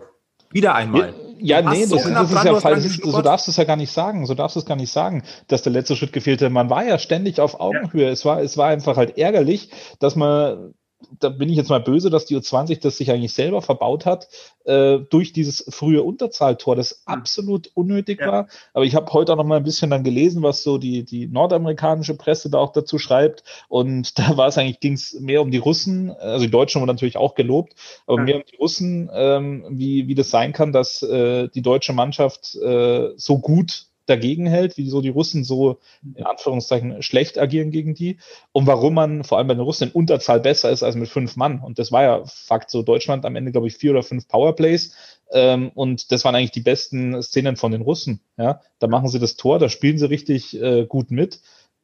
Wieder einmal. Ja, ja nee, so das, das ist ja falsch. So darfst du es ja gar nicht sagen. So darfst du es gar nicht sagen, dass der letzte Schritt gefehlt hat. Man war ja ständig auf Augenhöhe. Ja. Es war, es war einfach halt ärgerlich, dass man da bin ich jetzt mal böse, dass die U20 das sich eigentlich selber verbaut hat, äh, durch dieses frühe Unterzahltor, das hm. absolut unnötig ja. war. Aber ich habe heute auch noch mal ein bisschen dann gelesen, was so die, die nordamerikanische Presse da auch dazu schreibt. Und da war es eigentlich, ging es mehr um die Russen, also die Deutschen wurden natürlich auch gelobt, aber ja. mehr um die Russen, ähm, wie, wie das sein kann, dass äh, die deutsche Mannschaft äh, so gut dagegen hält, wieso die Russen so in Anführungszeichen schlecht agieren gegen die und warum man vor allem bei den Russen in Unterzahl besser ist als mit fünf Mann. Und das war ja Fakt so. Deutschland am Ende, glaube ich, vier oder fünf Powerplays. Ähm, und das waren eigentlich die besten Szenen von den Russen. Ja, da machen sie das Tor, da spielen sie richtig äh, gut mit.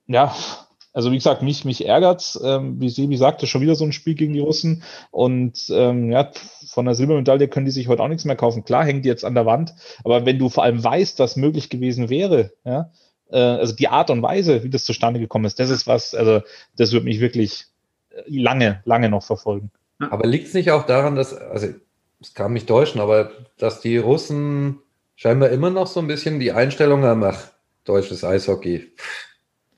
Ja, also wie gesagt, mich, mich ärgert's. Ähm, wie Sebi sagte, schon wieder so ein Spiel gegen die Russen. Und ähm, ja, von der Silbermedaille können die sich heute auch nichts mehr kaufen. Klar, hängen die jetzt an der Wand. Aber wenn du vor allem weißt, was möglich gewesen wäre, ja, äh, also die Art und Weise, wie das zustande gekommen ist, das ist was, also das wird mich wirklich äh, lange, lange noch verfolgen. Aber liegt es nicht auch daran, dass, also es kann mich täuschen, aber dass die Russen scheinbar immer noch so ein bisschen die Einstellung haben, ach, deutsches Eishockey.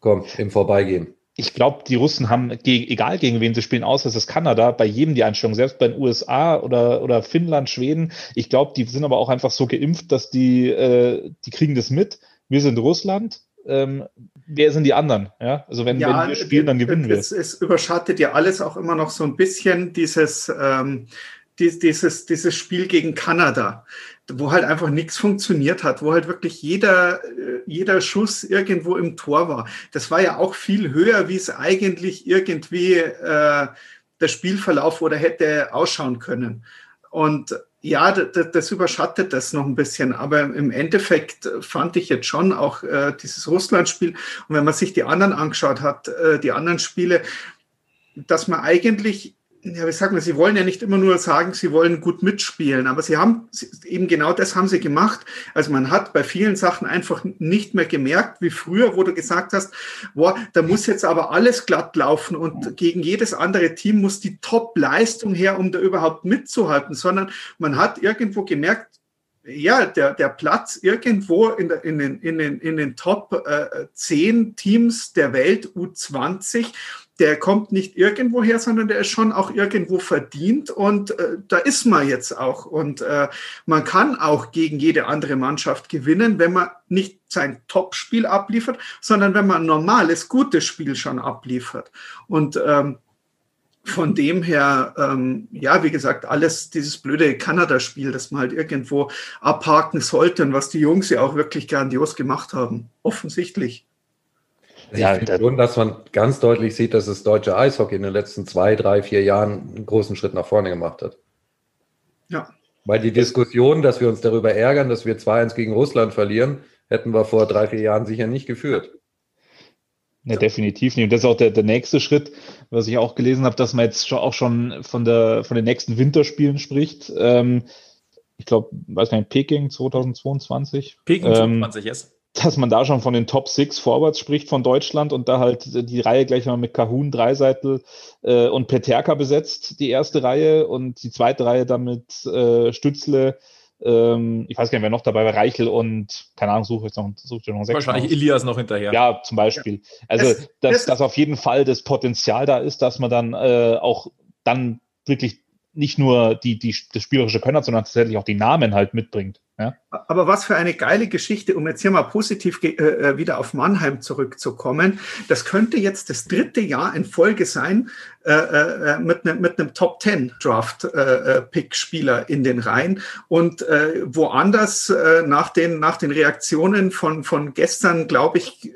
Komm, im Vorbeigehen. Ich glaube, die Russen haben, egal gegen wen sie spielen, außer es ist Kanada, bei jedem die Einstellung, selbst bei den USA oder, oder Finnland, Schweden. Ich glaube, die sind aber auch einfach so geimpft, dass die, äh, die kriegen das mit. Wir sind Russland, ähm, wer sind die anderen? Ja, also wenn, ja, wenn wir spielen, dann gewinnen wir. Es, es, überschattet ja alles auch immer noch so ein bisschen dieses, ähm, dieses, dieses Spiel gegen Kanada wo halt einfach nichts funktioniert hat, wo halt wirklich jeder, äh, jeder Schuss irgendwo im Tor war. Das war ja auch viel höher, wie es eigentlich irgendwie äh, der Spielverlauf oder hätte ausschauen können. Und ja, das, das, überschattet das noch ein bisschen. Aber im Endeffekt fand ich jetzt schon auch äh, dieses Russland-Spiel. Und wenn man sich die anderen angeschaut hat, äh, die anderen Spiele, dass man eigentlich ja, wie sagen wir, sie wollen ja nicht immer nur sagen, sie wollen gut mitspielen, aber sie haben eben genau das haben sie gemacht. Also man hat bei vielen Sachen einfach nicht mehr gemerkt, wie früher, wo du gesagt hast, boah, da muss jetzt aber alles glatt laufen und gegen jedes andere Team muss die Top-Leistung her, um da überhaupt mitzuhalten, sondern man hat irgendwo gemerkt, ja, der, der Platz irgendwo in, der, in, den, in, den, in den Top äh, 10 Teams der Welt U20 der kommt nicht irgendwo her, sondern der ist schon auch irgendwo verdient und äh, da ist man jetzt auch. Und äh, man kann auch gegen jede andere Mannschaft gewinnen, wenn man nicht sein Top-Spiel abliefert, sondern wenn man ein normales, gutes Spiel schon abliefert. Und ähm, von dem her, ähm, ja, wie gesagt, alles dieses blöde Kanada-Spiel, das man halt irgendwo abhaken sollte und was die Jungs ja auch wirklich grandios gemacht haben. Offensichtlich. Ja, ich finde schon, dass man ganz deutlich sieht, dass das deutsche Eishockey in den letzten zwei, drei, vier Jahren einen großen Schritt nach vorne gemacht hat. Ja. Weil die Diskussion, dass wir uns darüber ärgern, dass wir 2-1 gegen Russland verlieren, hätten wir vor drei, vier Jahren sicher nicht geführt. Ja, definitiv nicht. Und das ist auch der, der nächste Schritt, was ich auch gelesen habe, dass man jetzt schon, auch schon von, der, von den nächsten Winterspielen spricht. Ähm, ich glaube, weiß nicht, Peking 2022. Peking ähm, 2022, yes dass man da schon von den Top Six Forwards spricht von Deutschland und da halt die Reihe gleich mal mit Kahun, Dreiseitel äh, und Peterka besetzt, die erste Reihe und die zweite Reihe dann mit äh, Stützle, ähm, ich weiß gar nicht, wer noch dabei war, Reichel und, keine Ahnung, suche jetzt noch, suche noch sechs. Wahrscheinlich aus. Elias noch hinterher. Ja, zum Beispiel. Also, das, dass, dass auf jeden Fall das Potenzial da ist, dass man dann äh, auch dann wirklich nicht nur die, die, das spielerische Können hat, sondern tatsächlich auch die Namen halt mitbringt. Ja? Aber was für eine geile Geschichte, um jetzt hier mal positiv äh, äh, wieder auf Mannheim zurückzukommen. Das könnte jetzt das dritte Jahr in Folge sein äh, äh, mit, ne, mit einem Top Ten Draft äh, äh, Pick Spieler in den Reihen und woanders nach den nach den Reaktionen von von gestern, glaube ich,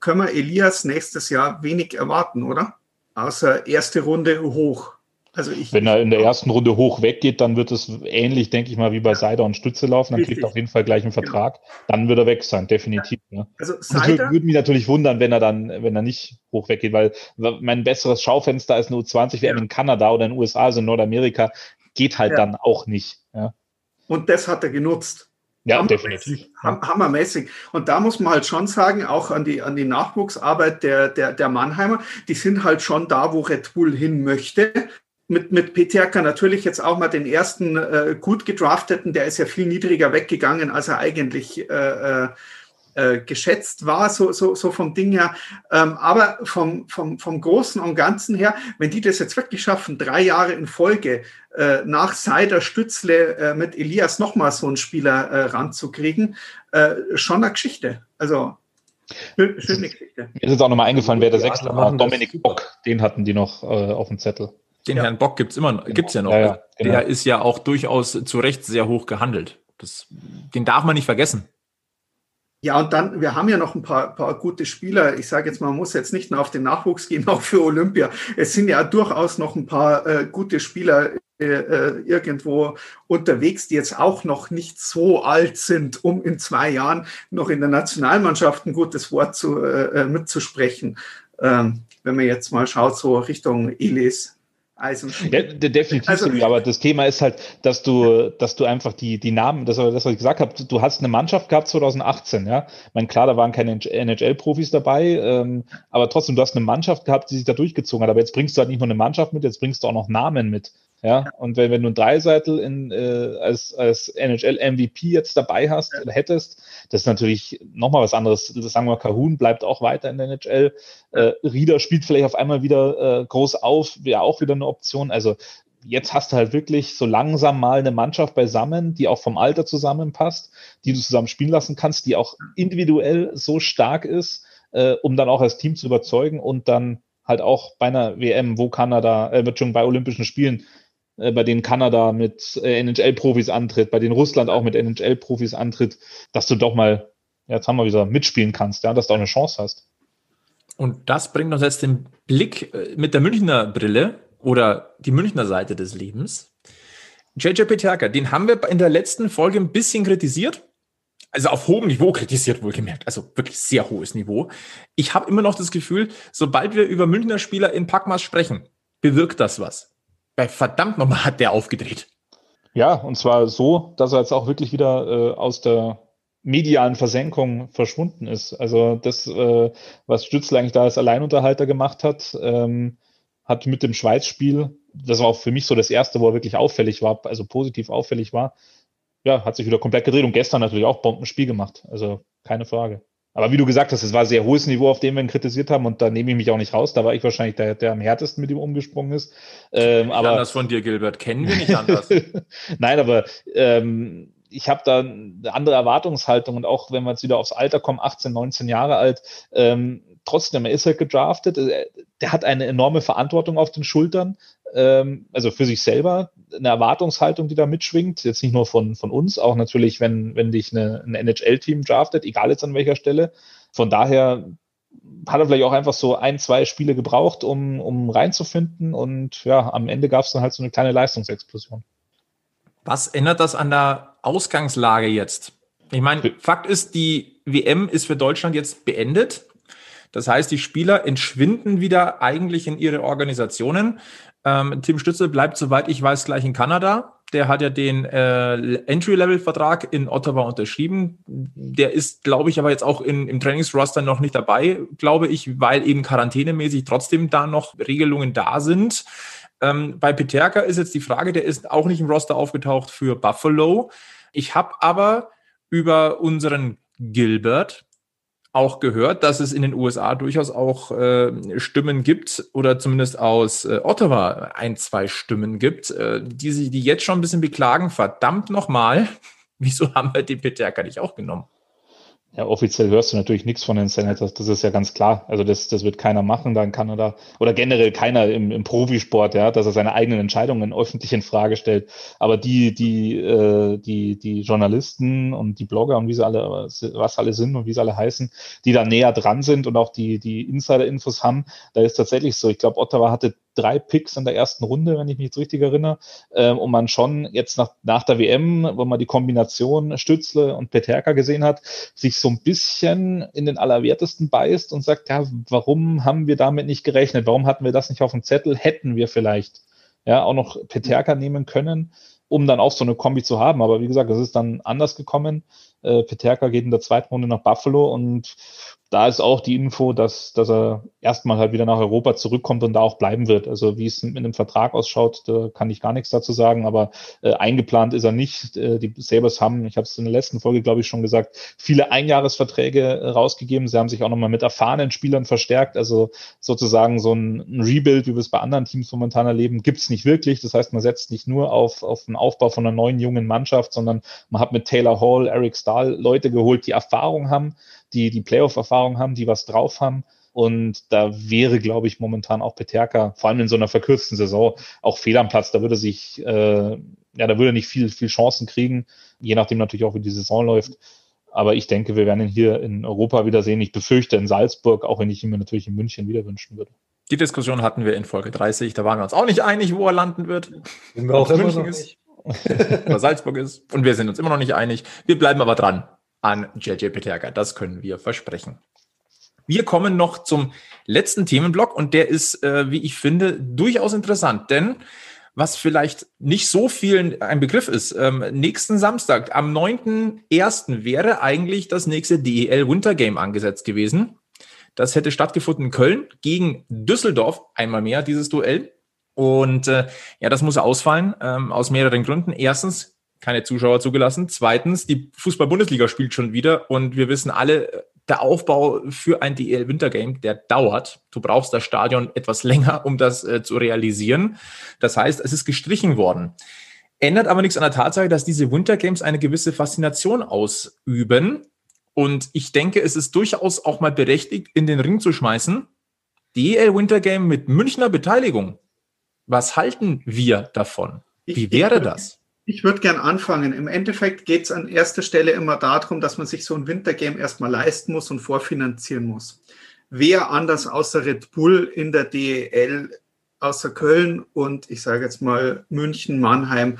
können wir Elias nächstes Jahr wenig erwarten, oder? Außer erste Runde hoch. Also ich, Wenn er in der ersten Runde hoch weggeht, dann wird es ähnlich, denke ich mal, wie bei Seider und Stütze laufen. Dann Richtig. kriegt er auf jeden Fall gleich einen genau. Vertrag. Genau. Dann wird er weg sein, definitiv. Ja. Ne? Also Seider, würde mich natürlich wundern, wenn er dann, wenn er nicht hoch weggeht, weil mein besseres Schaufenster ist eine U20 WM ja. in Kanada oder in den USA, also in Nordamerika, geht halt ja. dann auch nicht. Ja. Und das hat er genutzt. Ja, definitiv. Hammermäßig. Und da muss man halt schon sagen, auch an die, an die Nachwuchsarbeit der, der, der Mannheimer, die sind halt schon da, wo Red Bull hin möchte mit, mit Peterka natürlich jetzt auch mal den ersten äh, gut gedrafteten, der ist ja viel niedriger weggegangen, als er eigentlich äh, äh, äh, geschätzt war, so, so, so vom Ding her. Ähm, aber vom, vom, vom Großen und Ganzen her, wenn die das jetzt wirklich schaffen, drei Jahre in Folge äh, nach Seider Stützle äh, mit Elias nochmal so einen Spieler äh, ranzukriegen, äh, schon eine Geschichte. Also schöne Geschichte. Mir ist jetzt auch nochmal eingefallen, wer der Sechste war. Dominik Bock, den hatten die noch äh, auf dem Zettel. Den ja. Herrn Bock gibt's immer, genau. gibt's ja noch. Ja, ja, genau. Der ist ja auch durchaus zu Recht sehr hoch gehandelt. Das, den darf man nicht vergessen. Ja, und dann, wir haben ja noch ein paar, paar gute Spieler. Ich sage jetzt man muss jetzt nicht nur auf den Nachwuchs gehen, auch für Olympia. Es sind ja durchaus noch ein paar äh, gute Spieler äh, äh irgendwo unterwegs, die jetzt auch noch nicht so alt sind, um in zwei Jahren noch in der Nationalmannschaft ein gutes Wort zu, äh, äh mitzusprechen. Ähm, wenn man jetzt mal schaut, so Richtung Elis, also, ja, definitiv, also, aber das Thema ist halt, dass du, dass du einfach die, die Namen, das, das was ich gesagt habe, du hast eine Mannschaft gehabt 2018, ja. Ich meine, klar, da waren keine NHL-Profis dabei, ähm, aber trotzdem, du hast eine Mannschaft gehabt, die sich da durchgezogen hat. Aber jetzt bringst du halt nicht nur eine Mannschaft mit, jetzt bringst du auch noch Namen mit. Ja, und wenn, wenn du ein Dreiseitel in, äh, als, als NHL-MVP jetzt dabei hast ja. oder hättest, das ist natürlich nochmal was anderes. Das sagen wir, Kahun bleibt auch weiter in der NHL. Äh, Rieder spielt vielleicht auf einmal wieder äh, groß auf, wäre auch wieder eine Option. Also jetzt hast du halt wirklich so langsam mal eine Mannschaft beisammen, die auch vom Alter zusammenpasst, die du zusammen spielen lassen kannst, die auch individuell so stark ist, äh, um dann auch als Team zu überzeugen und dann halt auch bei einer WM, wo Kanada, äh, wird schon bei Olympischen Spielen äh, bei denen Kanada mit äh, NHL-Profis antritt, bei denen Russland auch mit NHL-Profis antritt, dass du doch mal, jetzt haben wir wieder, mitspielen kannst, ja, dass du auch eine Chance hast. Und das bringt uns jetzt den Blick äh, mit der Münchner Brille oder die Münchner Seite des Lebens JJ Peterka, den haben wir in der letzten Folge ein bisschen kritisiert. Also auf hohem Niveau kritisiert, wohlgemerkt. Also wirklich sehr hohes Niveau. Ich habe immer noch das Gefühl, sobald wir über Münchner Spieler in Packmas sprechen, bewirkt das was. Verdammt nochmal hat der aufgedreht. Ja, und zwar so, dass er jetzt auch wirklich wieder äh, aus der medialen Versenkung verschwunden ist. Also das, äh, was Stützler eigentlich da als Alleinunterhalter gemacht hat, ähm, hat mit dem Schweiz-Spiel, das war auch für mich so das erste, wo er wirklich auffällig war, also positiv auffällig war, ja, hat sich wieder komplett gedreht und gestern natürlich auch Bombenspiel gemacht. Also keine Frage. Aber wie du gesagt hast, es war ein sehr hohes Niveau, auf dem wir ihn kritisiert haben und da nehme ich mich auch nicht raus. Da war ich wahrscheinlich der, der am härtesten mit ihm umgesprungen ist. Ähm, aber anders von dir, Gilbert, kennen wir nicht anders. Nein, aber ähm, ich habe da eine andere Erwartungshaltung und auch wenn wir jetzt wieder aufs Alter kommen, 18, 19 Jahre alt, ähm, trotzdem, er ist halt gedraftet, äh, der hat eine enorme Verantwortung auf den Schultern, ähm, also für sich selber, eine Erwartungshaltung, die da mitschwingt, jetzt nicht nur von, von uns, auch natürlich, wenn, wenn dich eine, ein NHL-Team draftet, egal jetzt an welcher Stelle. Von daher hat er vielleicht auch einfach so ein, zwei Spiele gebraucht, um, um reinzufinden und ja, am Ende gab es dann halt so eine kleine Leistungsexplosion. Was ändert das an der Ausgangslage jetzt? Ich meine, Fakt ist, die WM ist für Deutschland jetzt beendet. Das heißt, die Spieler entschwinden wieder eigentlich in ihre Organisationen. Ähm, Tim Stütze bleibt, soweit ich weiß, gleich in Kanada. Der hat ja den äh, Entry-Level-Vertrag in Ottawa unterschrieben. Der ist, glaube ich, aber jetzt auch in, im Trainingsroster noch nicht dabei, glaube ich, weil eben quarantänemäßig trotzdem da noch Regelungen da sind. Ähm, bei Peterka ist jetzt die Frage, der ist auch nicht im Roster aufgetaucht für Buffalo. Ich habe aber über unseren Gilbert auch gehört, dass es in den USA durchaus auch äh, Stimmen gibt oder zumindest aus äh, Ottawa ein, zwei Stimmen gibt, äh, die sich, die jetzt schon ein bisschen beklagen, verdammt nochmal, wieso haben wir den Peterka nicht auch genommen? Ja, offiziell hörst du natürlich nichts von den Senators, das ist ja ganz klar. Also das, das wird keiner machen da in Kanada oder generell keiner im, im Profisport, ja, dass er seine eigenen Entscheidungen öffentlich in Frage stellt. Aber die, die, äh, die, die Journalisten und die Blogger und wie sie alle, was alle sind und wie sie alle heißen, die da näher dran sind und auch die, die Insider-Infos haben, da ist tatsächlich so. Ich glaube, Ottawa hatte drei Picks in der ersten Runde, wenn ich mich jetzt richtig erinnere, ähm, und man schon jetzt nach, nach der WM, wo man die Kombination Stützle und Peterka gesehen hat, sich so ein bisschen in den Allerwertesten beißt und sagt, ja, warum haben wir damit nicht gerechnet? Warum hatten wir das nicht auf dem Zettel? Hätten wir vielleicht ja auch noch Peterka nehmen können, um dann auch so eine Kombi zu haben. Aber wie gesagt, das ist dann anders gekommen. Äh, Peterka geht in der zweiten Runde nach Buffalo und da ist auch die Info, dass, dass er erstmal halt wieder nach Europa zurückkommt und da auch bleiben wird. Also wie es mit einem Vertrag ausschaut, da kann ich gar nichts dazu sagen, aber äh, eingeplant ist er nicht. Äh, die Sabres haben, ich habe es in der letzten Folge, glaube ich, schon gesagt, viele Einjahresverträge äh, rausgegeben. Sie haben sich auch nochmal mit erfahrenen Spielern verstärkt. Also sozusagen so ein, ein Rebuild, wie wir es bei anderen Teams momentan erleben, gibt es nicht wirklich. Das heißt, man setzt nicht nur auf, auf den Aufbau von einer neuen jungen Mannschaft, sondern man hat mit Taylor Hall, Eric Stahl Leute geholt, die Erfahrung haben die die Playoff-Erfahrung haben, die was drauf haben. Und da wäre, glaube ich, momentan auch Peterka, vor allem in so einer verkürzten Saison, auch fehl am Platz. Da würde sich, äh, ja, da würde er nicht viel, viel Chancen kriegen, je nachdem natürlich auch, wie die Saison läuft. Aber ich denke, wir werden ihn hier in Europa wiedersehen. Ich befürchte in Salzburg, auch wenn ich ihn mir natürlich in München wieder wünschen würde. Die Diskussion hatten wir in Folge 30. Da waren wir uns auch nicht einig, wo er landen wird. Sind wir auch immer München noch ist, oder Salzburg ist. Und wir sind uns immer noch nicht einig. Wir bleiben aber dran an JJ Peterka. Das können wir versprechen. Wir kommen noch zum letzten Themenblock und der ist, äh, wie ich finde, durchaus interessant, denn was vielleicht nicht so vielen ein Begriff ist, ähm, nächsten Samstag, am 9.1. wäre eigentlich das nächste DEL Winter Game angesetzt gewesen. Das hätte stattgefunden in Köln gegen Düsseldorf, einmal mehr dieses Duell. Und äh, ja, das muss ausfallen, ähm, aus mehreren Gründen. Erstens keine Zuschauer zugelassen. Zweitens, die Fußball-Bundesliga spielt schon wieder und wir wissen alle, der Aufbau für ein DL Wintergame, der dauert. Du brauchst das Stadion etwas länger, um das äh, zu realisieren. Das heißt, es ist gestrichen worden. Ändert aber nichts an der Tatsache, dass diese Wintergames eine gewisse Faszination ausüben. Und ich denke, es ist durchaus auch mal berechtigt, in den Ring zu schmeißen. DL Wintergame mit Münchner Beteiligung. Was halten wir davon? Wie wäre das? Ich würde gern anfangen. Im Endeffekt geht es an erster Stelle immer darum, dass man sich so ein Wintergame erstmal leisten muss und vorfinanzieren muss. Wer anders außer Red Bull in der DEL, außer Köln und ich sage jetzt mal München, Mannheim,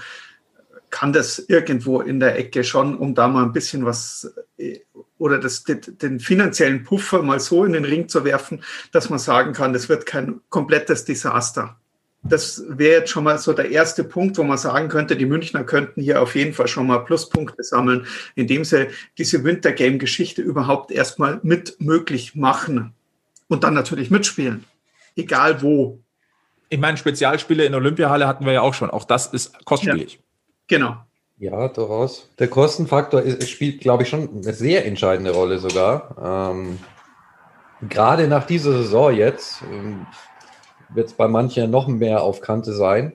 kann das irgendwo in der Ecke schon, um da mal ein bisschen was äh, oder das, den, den finanziellen Puffer mal so in den Ring zu werfen, dass man sagen kann, das wird kein komplettes Desaster. Das wäre jetzt schon mal so der erste Punkt, wo man sagen könnte, die Münchner könnten hier auf jeden Fall schon mal Pluspunkte sammeln, indem sie diese Wintergame-Geschichte überhaupt erstmal mit möglich machen und dann natürlich mitspielen. Egal wo. Ich meine, Spezialspiele in der Olympiahalle hatten wir ja auch schon. Auch das ist kostspielig. Ja. Genau. Ja, durchaus. Der Kostenfaktor ist, spielt, glaube ich, schon eine sehr entscheidende Rolle sogar. Ähm, gerade nach dieser Saison jetzt ähm, wird es bei manchen noch mehr auf Kante sein.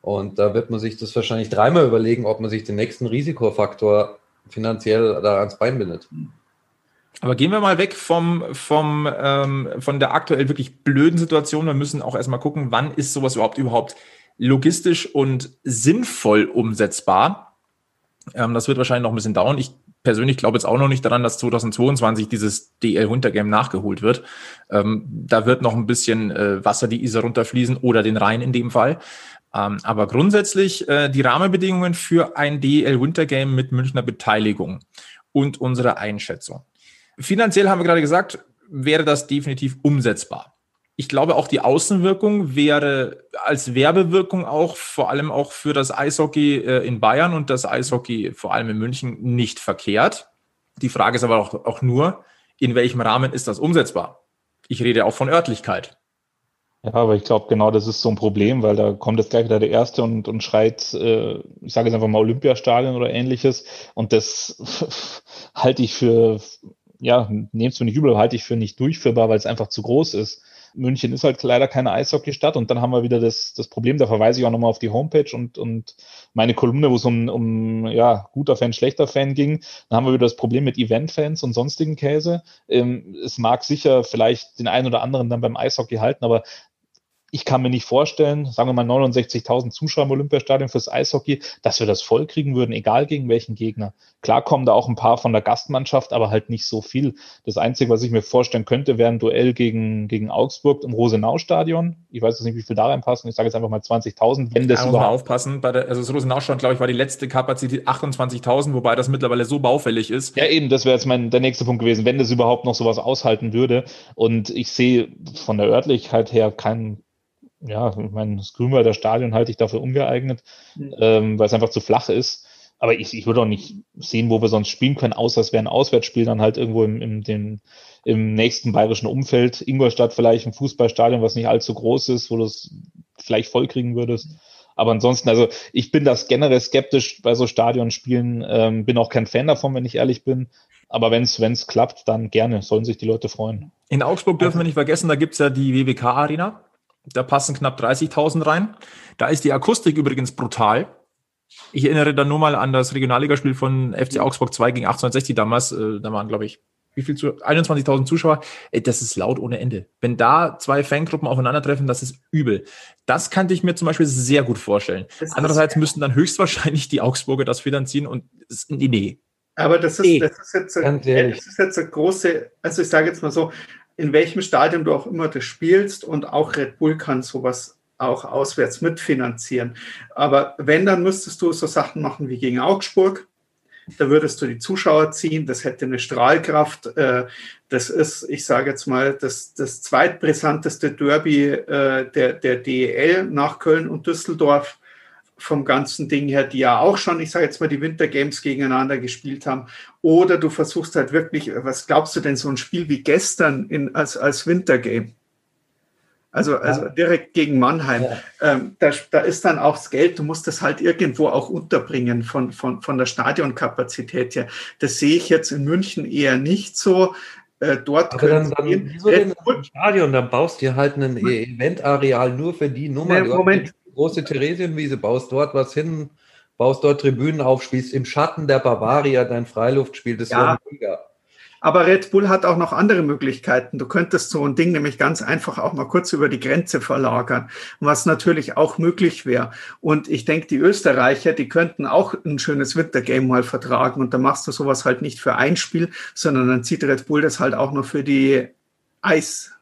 Und da wird man sich das wahrscheinlich dreimal überlegen, ob man sich den nächsten Risikofaktor finanziell da ans Bein bindet. Aber gehen wir mal weg vom, vom, ähm, von der aktuell wirklich blöden Situation. Wir müssen auch erstmal gucken, wann ist sowas überhaupt überhaupt logistisch und sinnvoll umsetzbar. Ähm, das wird wahrscheinlich noch ein bisschen dauern. Ich persönlich glaube jetzt auch noch nicht daran, dass 2022 dieses DL Wintergame nachgeholt wird. Ähm, da wird noch ein bisschen äh, Wasser die Isar runterfließen oder den Rhein in dem Fall. Ähm, aber grundsätzlich äh, die Rahmenbedingungen für ein DL Wintergame mit Münchner Beteiligung und unsere Einschätzung. Finanziell haben wir gerade gesagt, wäre das definitiv umsetzbar ich glaube, auch die Außenwirkung wäre als Werbewirkung auch vor allem auch für das Eishockey äh, in Bayern und das Eishockey vor allem in München nicht verkehrt. Die Frage ist aber auch, auch nur, in welchem Rahmen ist das umsetzbar? Ich rede auch von Örtlichkeit. Ja, aber ich glaube, genau das ist so ein Problem, weil da kommt jetzt gleich wieder der Erste und, und schreit, äh, ich sage jetzt einfach mal Olympiastadion oder ähnliches. Und das halte ich für, ja, nehmt es mir nicht übel, halte ich für nicht durchführbar, weil es einfach zu groß ist. München ist halt leider keine Eishockeystadt und dann haben wir wieder das, das Problem, da verweise ich auch nochmal auf die Homepage und, und meine Kolumne, wo es um, um ja, guter Fan, schlechter Fan ging, dann haben wir wieder das Problem mit Event-Fans und sonstigen Käse. Ähm, es mag sicher vielleicht den einen oder anderen dann beim Eishockey halten, aber ich kann mir nicht vorstellen, sagen wir mal 69.000 Zuschauer im Olympiastadion fürs Eishockey, dass wir das voll kriegen würden, egal gegen welchen Gegner. Klar kommen da auch ein paar von der Gastmannschaft, aber halt nicht so viel. Das Einzige, was ich mir vorstellen könnte, wäre ein Duell gegen, gegen Augsburg im Rosenau-Stadion. Ich weiß jetzt nicht, wie viel da reinpassen. Ich sage jetzt einfach mal 20.000, wenn das da muss man aufpassen. Bei der, also das Rosenau-Stadion, glaube ich, war die letzte Kapazität 28.000, wobei das mittlerweile so baufällig ist. Ja, eben, das wäre jetzt mein, der nächste Punkt gewesen, wenn das überhaupt noch sowas aushalten würde. Und ich sehe von der Örtlichkeit her keinen ja, ich meine, das Grünwalder Stadion halte ich dafür ungeeignet, mhm. ähm, weil es einfach zu flach ist. Aber ich, ich würde auch nicht sehen, wo wir sonst spielen können, außer es wäre ein Auswärtsspiel dann halt irgendwo im, im, dem, im nächsten bayerischen Umfeld. Ingolstadt vielleicht ein Fußballstadion, was nicht allzu groß ist, wo du es vielleicht vollkriegen würdest. Aber ansonsten, also ich bin das generell skeptisch bei so Stadionspielen, ähm, bin auch kein Fan davon, wenn ich ehrlich bin. Aber wenn es klappt, dann gerne, sollen sich die Leute freuen. In Augsburg dürfen wir nicht vergessen, da gibt's ja die WWK-Arena. Da passen knapp 30.000 rein. Da ist die Akustik übrigens brutal. Ich erinnere dann nur mal an das Regionalligaspiel von FC Augsburg 2 gegen 1860 damals. Äh, da waren, glaube ich, wie viel zu 21.000 Zuschauer. Das ist laut ohne Ende. Wenn da zwei Fangruppen aufeinandertreffen, das ist übel. Das kann ich mir zum Beispiel sehr gut vorstellen. Das Andererseits müssten dann höchstwahrscheinlich die Augsburger das finanzieren und nee, nee. Aber das ist, das ist jetzt, das ist jetzt eine große, also ich sage jetzt mal so, in welchem Stadion du auch immer das spielst und auch Red Bull kann sowas auch auswärts mitfinanzieren. Aber wenn, dann müsstest du so Sachen machen wie gegen Augsburg. Da würdest du die Zuschauer ziehen, das hätte eine Strahlkraft. Äh, das ist, ich sage jetzt mal, das, das zweitbrisanteste Derby äh, der, der DEL nach Köln und Düsseldorf vom ganzen Ding her, die ja auch schon, ich sage jetzt mal, die Wintergames gegeneinander gespielt haben. Oder du versuchst halt wirklich, was glaubst du denn, so ein Spiel wie gestern in, als, als Wintergame? Also, also ja. direkt gegen Mannheim. Ja. Ähm, da, da ist dann auch das Geld, du musst das halt irgendwo auch unterbringen von, von, von der Stadionkapazität her. Das sehe ich jetzt in München eher nicht so. Äh, dort Aber dann, dann wieso denn ein Stadion? Dann baust du halt ein Eventareal nur für die Nummer. Nee, Moment, große Theresienwiese, baust dort was hin, baust dort Tribünen auf, spielst im Schatten der Bavaria dein Freiluftspiel, das ja. mega. Aber Red Bull hat auch noch andere Möglichkeiten. Du könntest so ein Ding nämlich ganz einfach auch mal kurz über die Grenze verlagern, was natürlich auch möglich wäre. Und ich denke, die Österreicher, die könnten auch ein schönes Wintergame mal vertragen. Und da machst du sowas halt nicht für ein Spiel, sondern dann zieht Red Bull das halt auch noch für die Eis,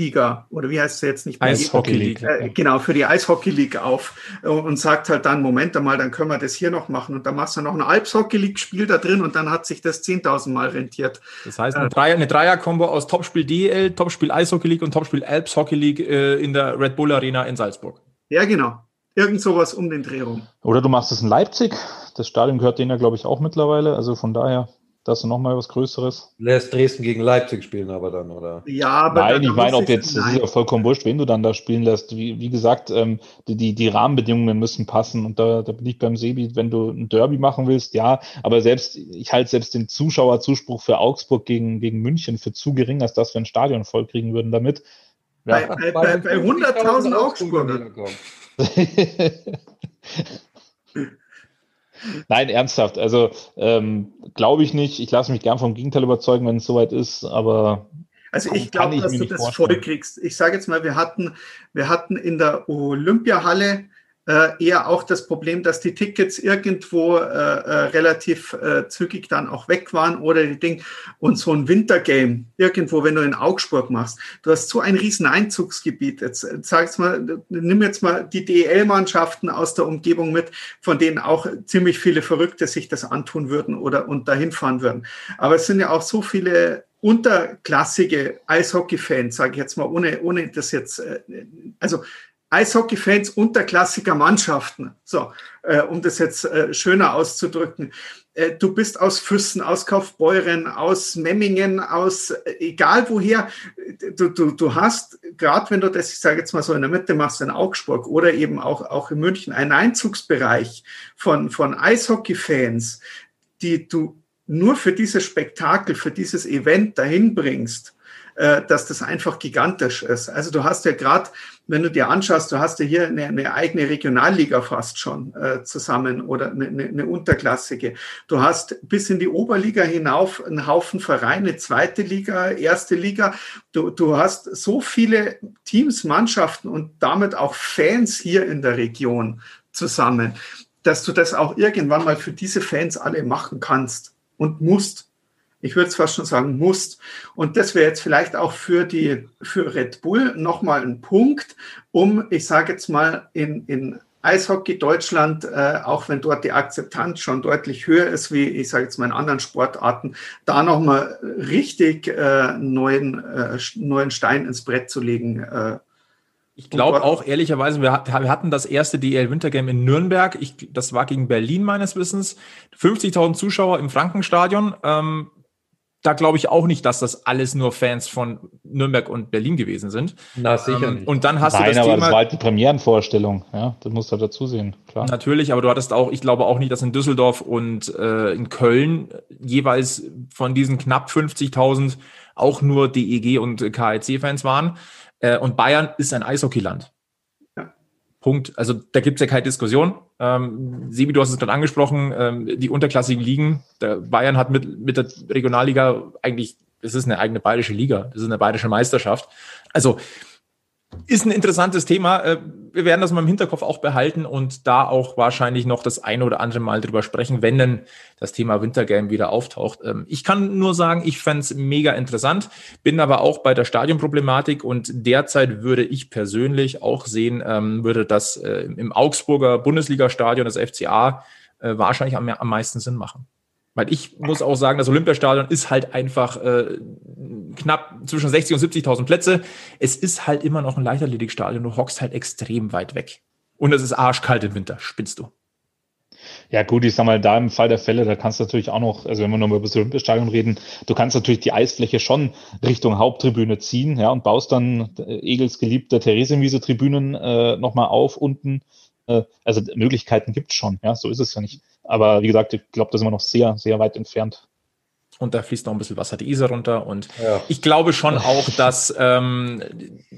Liga oder wie heißt es jetzt nicht? Eishockey League. Äh, genau, für die Eishockey League auf und sagt halt dann, Moment einmal, dann können wir das hier noch machen und dann machst du noch ein Alps-Hockey League-Spiel da drin und dann hat sich das 10.000 Mal rentiert. Das heißt, eine, Dreier, eine Dreier-Kombo aus Topspiel DL, Topspiel Eishockey League und Topspiel Alps Hockey League äh, in der Red Bull Arena in Salzburg. Ja, genau. Irgend sowas um den Dreh rum. Oder du machst es in Leipzig. Das Stadion gehört denen ja, glaube ich, auch mittlerweile. Also von daher das ist nochmal was Größeres. Lässt Dresden gegen Leipzig spielen aber dann, oder? Ja, aber. Nein, ich meine, ob jetzt, ist ja vollkommen wurscht, wen du dann da spielen lässt. Wie, wie gesagt, ähm, die, die, die Rahmenbedingungen müssen passen. Und da, da bin ich beim Sebi, wenn du ein Derby machen willst, ja. Aber selbst, ich halte selbst den Zuschauerzuspruch für Augsburg gegen, gegen München für zu gering, als dass wir ein Stadion voll kriegen würden damit. Ja. Bei, bei, bei, bei 100.000 Augsburger. Nein, ernsthaft. Also ähm, glaube ich nicht. Ich lasse mich gern vom Gegenteil überzeugen, wenn es soweit ist, aber. Also ich glaube, dass du das vorstellen. voll kriegst. Ich sage jetzt mal, wir hatten, wir hatten in der Olympiahalle eher auch das Problem, dass die Tickets irgendwo äh, äh, relativ äh, zügig dann auch weg waren oder die Ding und so ein Wintergame irgendwo, wenn du in Augsburg machst, du hast so ein riesen Einzugsgebiet. Jetzt äh, sag's mal, nimm jetzt mal die DEL-Mannschaften aus der Umgebung mit, von denen auch ziemlich viele Verrückte sich das antun würden oder und dahin fahren würden. Aber es sind ja auch so viele unterklassige Eishockey-Fans, sage ich jetzt mal, ohne, ohne das jetzt, äh, also Eishockey-Fans unterklassiger Mannschaften, so, äh, um das jetzt äh, schöner auszudrücken. Äh, du bist aus Füssen, aus Kaufbeuren, aus Memmingen, aus äh, egal woher. Du, du, du hast, gerade wenn du das, ich sage jetzt mal so in der Mitte machst, in Augsburg oder eben auch, auch in München, einen Einzugsbereich von, von Eishockey-Fans, die du nur für dieses Spektakel, für dieses Event dahin bringst äh, dass das einfach gigantisch ist. Also du hast ja gerade, wenn du dir anschaust, du hast ja hier eine, eine eigene Regionalliga fast schon äh, zusammen oder eine, eine, unterklassige. Du hast bis in die Oberliga hinauf einen Haufen Vereine, zweite Liga, erste Liga. Du, du hast so viele Teams, Mannschaften und damit auch Fans hier in der Region zusammen, dass du das auch irgendwann mal für diese Fans alle machen kannst und musst ich würde es fast schon sagen, musst. Und das wäre jetzt vielleicht auch für die, für Red Bull nochmal ein Punkt, um, ich sage jetzt mal, in, in Eishockey Deutschland, äh, auch wenn dort die Akzeptanz schon deutlich höher ist, wie ich sage jetzt mal in anderen Sportarten, da nochmal richtig äh, neuen, äh, neuen Stein ins Brett zu legen. Äh, ich glaube auch ehrlicherweise, wir, wir, hatten das erste DL Wintergame in Nürnberg. Ich, das war gegen Berlin meines Wissens. 50.000 Zuschauer im Frankenstadion. Ähm, da glaube ich auch nicht, dass das alles nur Fans von Nürnberg und Berlin gewesen sind. Na, sicher ähm, nicht. Und dann hast Nein, du das aber Thema, das war halt die Premierenvorstellung, ja, das musst du dazu sehen, klar. Natürlich, aber du hattest auch, ich glaube auch nicht, dass in Düsseldorf und äh, in Köln jeweils von diesen knapp 50.000 auch nur DEG und KIC-Fans waren. Äh, und Bayern ist ein Eishockeyland. Punkt. Also da gibt es ja keine Diskussion. Ähm, Sebi, du hast es gerade angesprochen, ähm, die unterklassigen Ligen. Der Bayern hat mit, mit der Regionalliga eigentlich, es ist eine eigene bayerische Liga, das ist eine bayerische Meisterschaft. Also ist ein interessantes Thema. Äh, wir werden das mal im Hinterkopf auch behalten und da auch wahrscheinlich noch das eine oder andere Mal drüber sprechen, wenn denn das Thema Wintergame wieder auftaucht. Ähm, ich kann nur sagen, ich fände es mega interessant, bin aber auch bei der Stadionproblematik und derzeit würde ich persönlich auch sehen, ähm, würde das äh, im Augsburger Bundesliga-Stadion, das FCA, äh, wahrscheinlich am meisten Sinn machen. Weil ich muss auch sagen, das Olympiastadion ist halt einfach äh, knapp zwischen 60 und 70.000 Plätze. Es ist halt immer noch ein Leichtathletikstadion. Du hockst halt extrem weit weg. Und es ist arschkalt im Winter. Spinnst du? Ja, gut, ich sag mal, da im Fall der Fälle, da kannst du natürlich auch noch, also wenn wir nochmal über das Olympiastadion reden, du kannst natürlich die Eisfläche schon Richtung Haupttribüne ziehen, ja, und baust dann äh, Egels geliebte Theresienwiese-Tribünen äh, nochmal auf unten. Äh, also Möglichkeiten gibt's schon, ja, so ist es ja nicht. Aber wie gesagt, ich glaube, da sind wir noch sehr, sehr weit entfernt. Und da fließt noch ein bisschen Wasser die Isar runter. Und ja. ich glaube schon auch, dass ähm,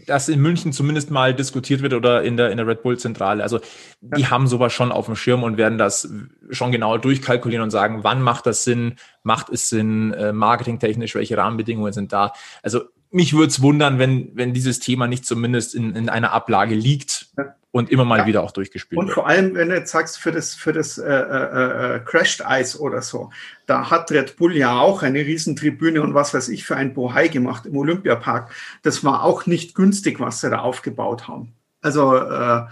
das in München zumindest mal diskutiert wird oder in der, in der Red Bull-Zentrale. Also die ja. haben sowas schon auf dem Schirm und werden das schon genauer durchkalkulieren und sagen, wann macht das Sinn, macht es Sinn, äh, marketingtechnisch, welche Rahmenbedingungen sind da. Also mich würde es wundern, wenn, wenn dieses Thema nicht zumindest in, in einer Ablage liegt. Ja und immer mal ja. wieder auch durchgespielt und wird. Vor allem, wenn du jetzt sagst, für das, für das äh, äh, äh, Crashed Eis oder so, da hat Red Bull ja auch eine Riesentribüne und was weiß ich für ein Bohai gemacht im Olympiapark. Das war auch nicht günstig, was sie da aufgebaut haben. Also äh,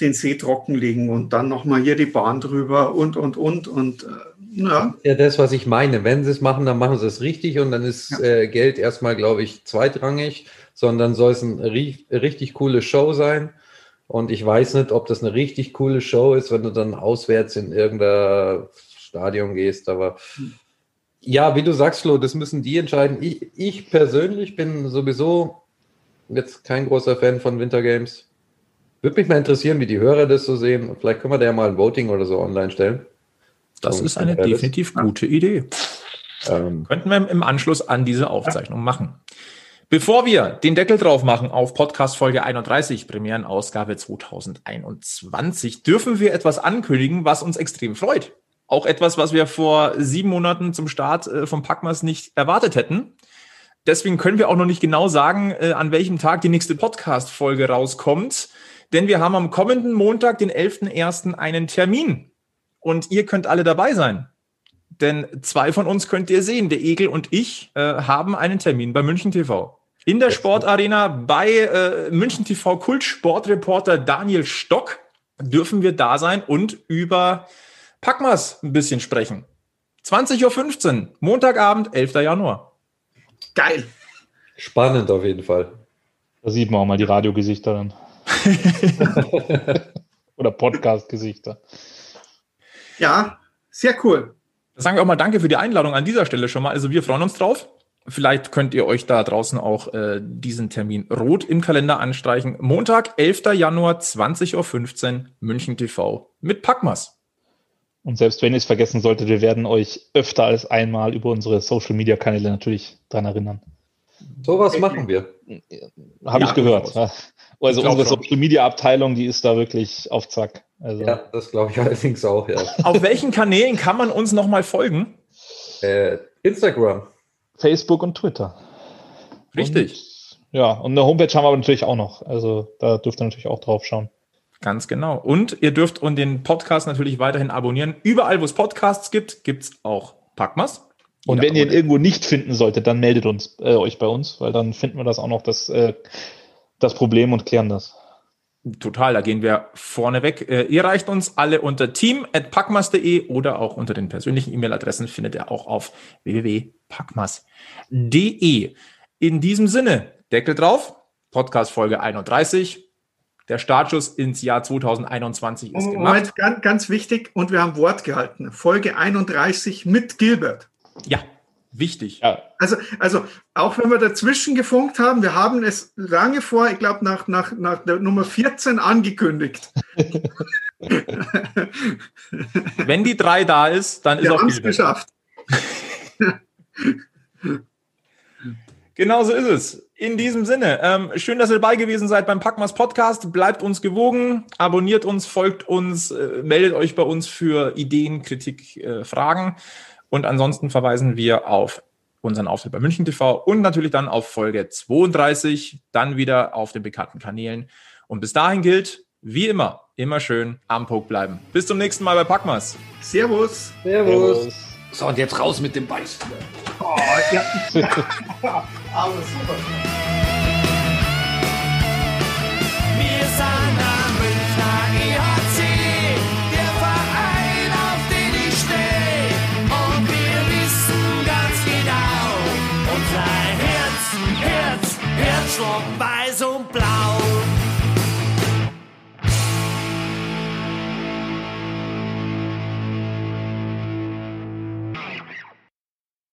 den See trockenlegen und dann nochmal hier die Bahn drüber und, und, und. und äh, ja. ja, das, was ich meine. Wenn sie es machen, dann machen sie es richtig und dann ist ja. äh, Geld erstmal, glaube ich, zweitrangig, sondern soll es eine richtig coole Show sein. Und ich weiß nicht, ob das eine richtig coole Show ist, wenn du dann auswärts in irgendein Stadion gehst, aber ja, wie du sagst, Flo, das müssen die entscheiden. Ich, ich persönlich bin sowieso jetzt kein großer Fan von Winter Games. Würde mich mal interessieren, wie die Hörer das so sehen. Vielleicht können wir da ja mal ein Voting oder so online stellen. Das ist eine definitiv gute Idee. Ähm, Könnten wir im Anschluss an diese Aufzeichnung ja. machen. Bevor wir den Deckel drauf machen auf Podcast Folge 31, Premierenausgabe 2021, dürfen wir etwas ankündigen, was uns extrem freut. Auch etwas, was wir vor sieben Monaten zum Start äh, vom Packmas nicht erwartet hätten. Deswegen können wir auch noch nicht genau sagen, äh, an welchem Tag die nächste Podcast-Folge rauskommt. Denn wir haben am kommenden Montag, den 11.01., einen Termin. Und ihr könnt alle dabei sein. Denn zwei von uns könnt ihr sehen, der Egel und ich äh, haben einen Termin bei München TV. In der Sportarena bei äh, München TV Kultsportreporter Daniel Stock dürfen wir da sein und über Packmas ein bisschen sprechen. 20.15 Uhr, Montagabend, 11. Januar. Geil. Spannend auf jeden Fall. Da sieht man auch mal die Radiogesichter dann. Oder Podcast-Gesichter. Ja, sehr cool. Da sagen wir auch mal Danke für die Einladung an dieser Stelle schon mal. Also wir freuen uns drauf. Vielleicht könnt ihr euch da draußen auch äh, diesen Termin rot im Kalender anstreichen. Montag, 11. Januar, 20.15 Uhr, München TV mit Packmas. Und selbst wenn ihr es vergessen solltet, wir werden euch öfter als einmal über unsere Social Media Kanäle natürlich dran erinnern. Sowas machen wir. Habe ja, ich gehört. Also ich unsere Social Media Abteilung, die ist da wirklich auf Zack. Also ja, das glaube ich allerdings auch, ja. auf welchen Kanälen kann man uns nochmal folgen? Äh, Instagram. Facebook und Twitter. Richtig. Und, ja, und eine Homepage haben wir aber natürlich auch noch. Also da dürft ihr natürlich auch drauf schauen. Ganz genau. Und ihr dürft und den Podcast natürlich weiterhin abonnieren. Überall, wo es Podcasts gibt, gibt es auch Packmas. Und wenn ihr ihn irgendwo nicht finden solltet, dann meldet uns äh, euch bei uns, weil dann finden wir das auch noch das, äh, das Problem und klären das. Total, da gehen wir vorne weg. Äh, ihr reicht uns alle unter team.packmas.de oder auch unter den persönlichen E-Mail-Adressen findet ihr auch auf www.packmas.de. In diesem Sinne, Deckel drauf, Podcast Folge 31. Der Startschuss ins Jahr 2021 ist gemacht. Moment, ganz, ganz wichtig und wir haben Wort gehalten. Folge 31 mit Gilbert. Ja, wichtig. Ja. Also, also auch wenn wir dazwischen gefunkt haben, wir haben es lange vor, ich glaube, nach, nach, nach der Nummer 14 angekündigt. wenn die drei da ist, dann ist wir auch es geschafft. genau so ist es. In diesem Sinne, ähm, schön, dass ihr dabei gewesen seid beim Packmas Podcast. Bleibt uns gewogen, abonniert uns, folgt uns, äh, meldet euch bei uns für Ideen, Kritik, äh, Fragen. Und ansonsten verweisen wir auf unseren Auftritt bei München TV und natürlich dann auf Folge 32, dann wieder auf den bekannten Kanälen. Und bis dahin gilt, wie immer, immer schön am Puck bleiben. Bis zum nächsten Mal bei Packmas. Servus. Servus. So, und jetzt raus mit dem Beißen. Oh, ja. Aber super. Wir sind Herzschlag weiß und blau.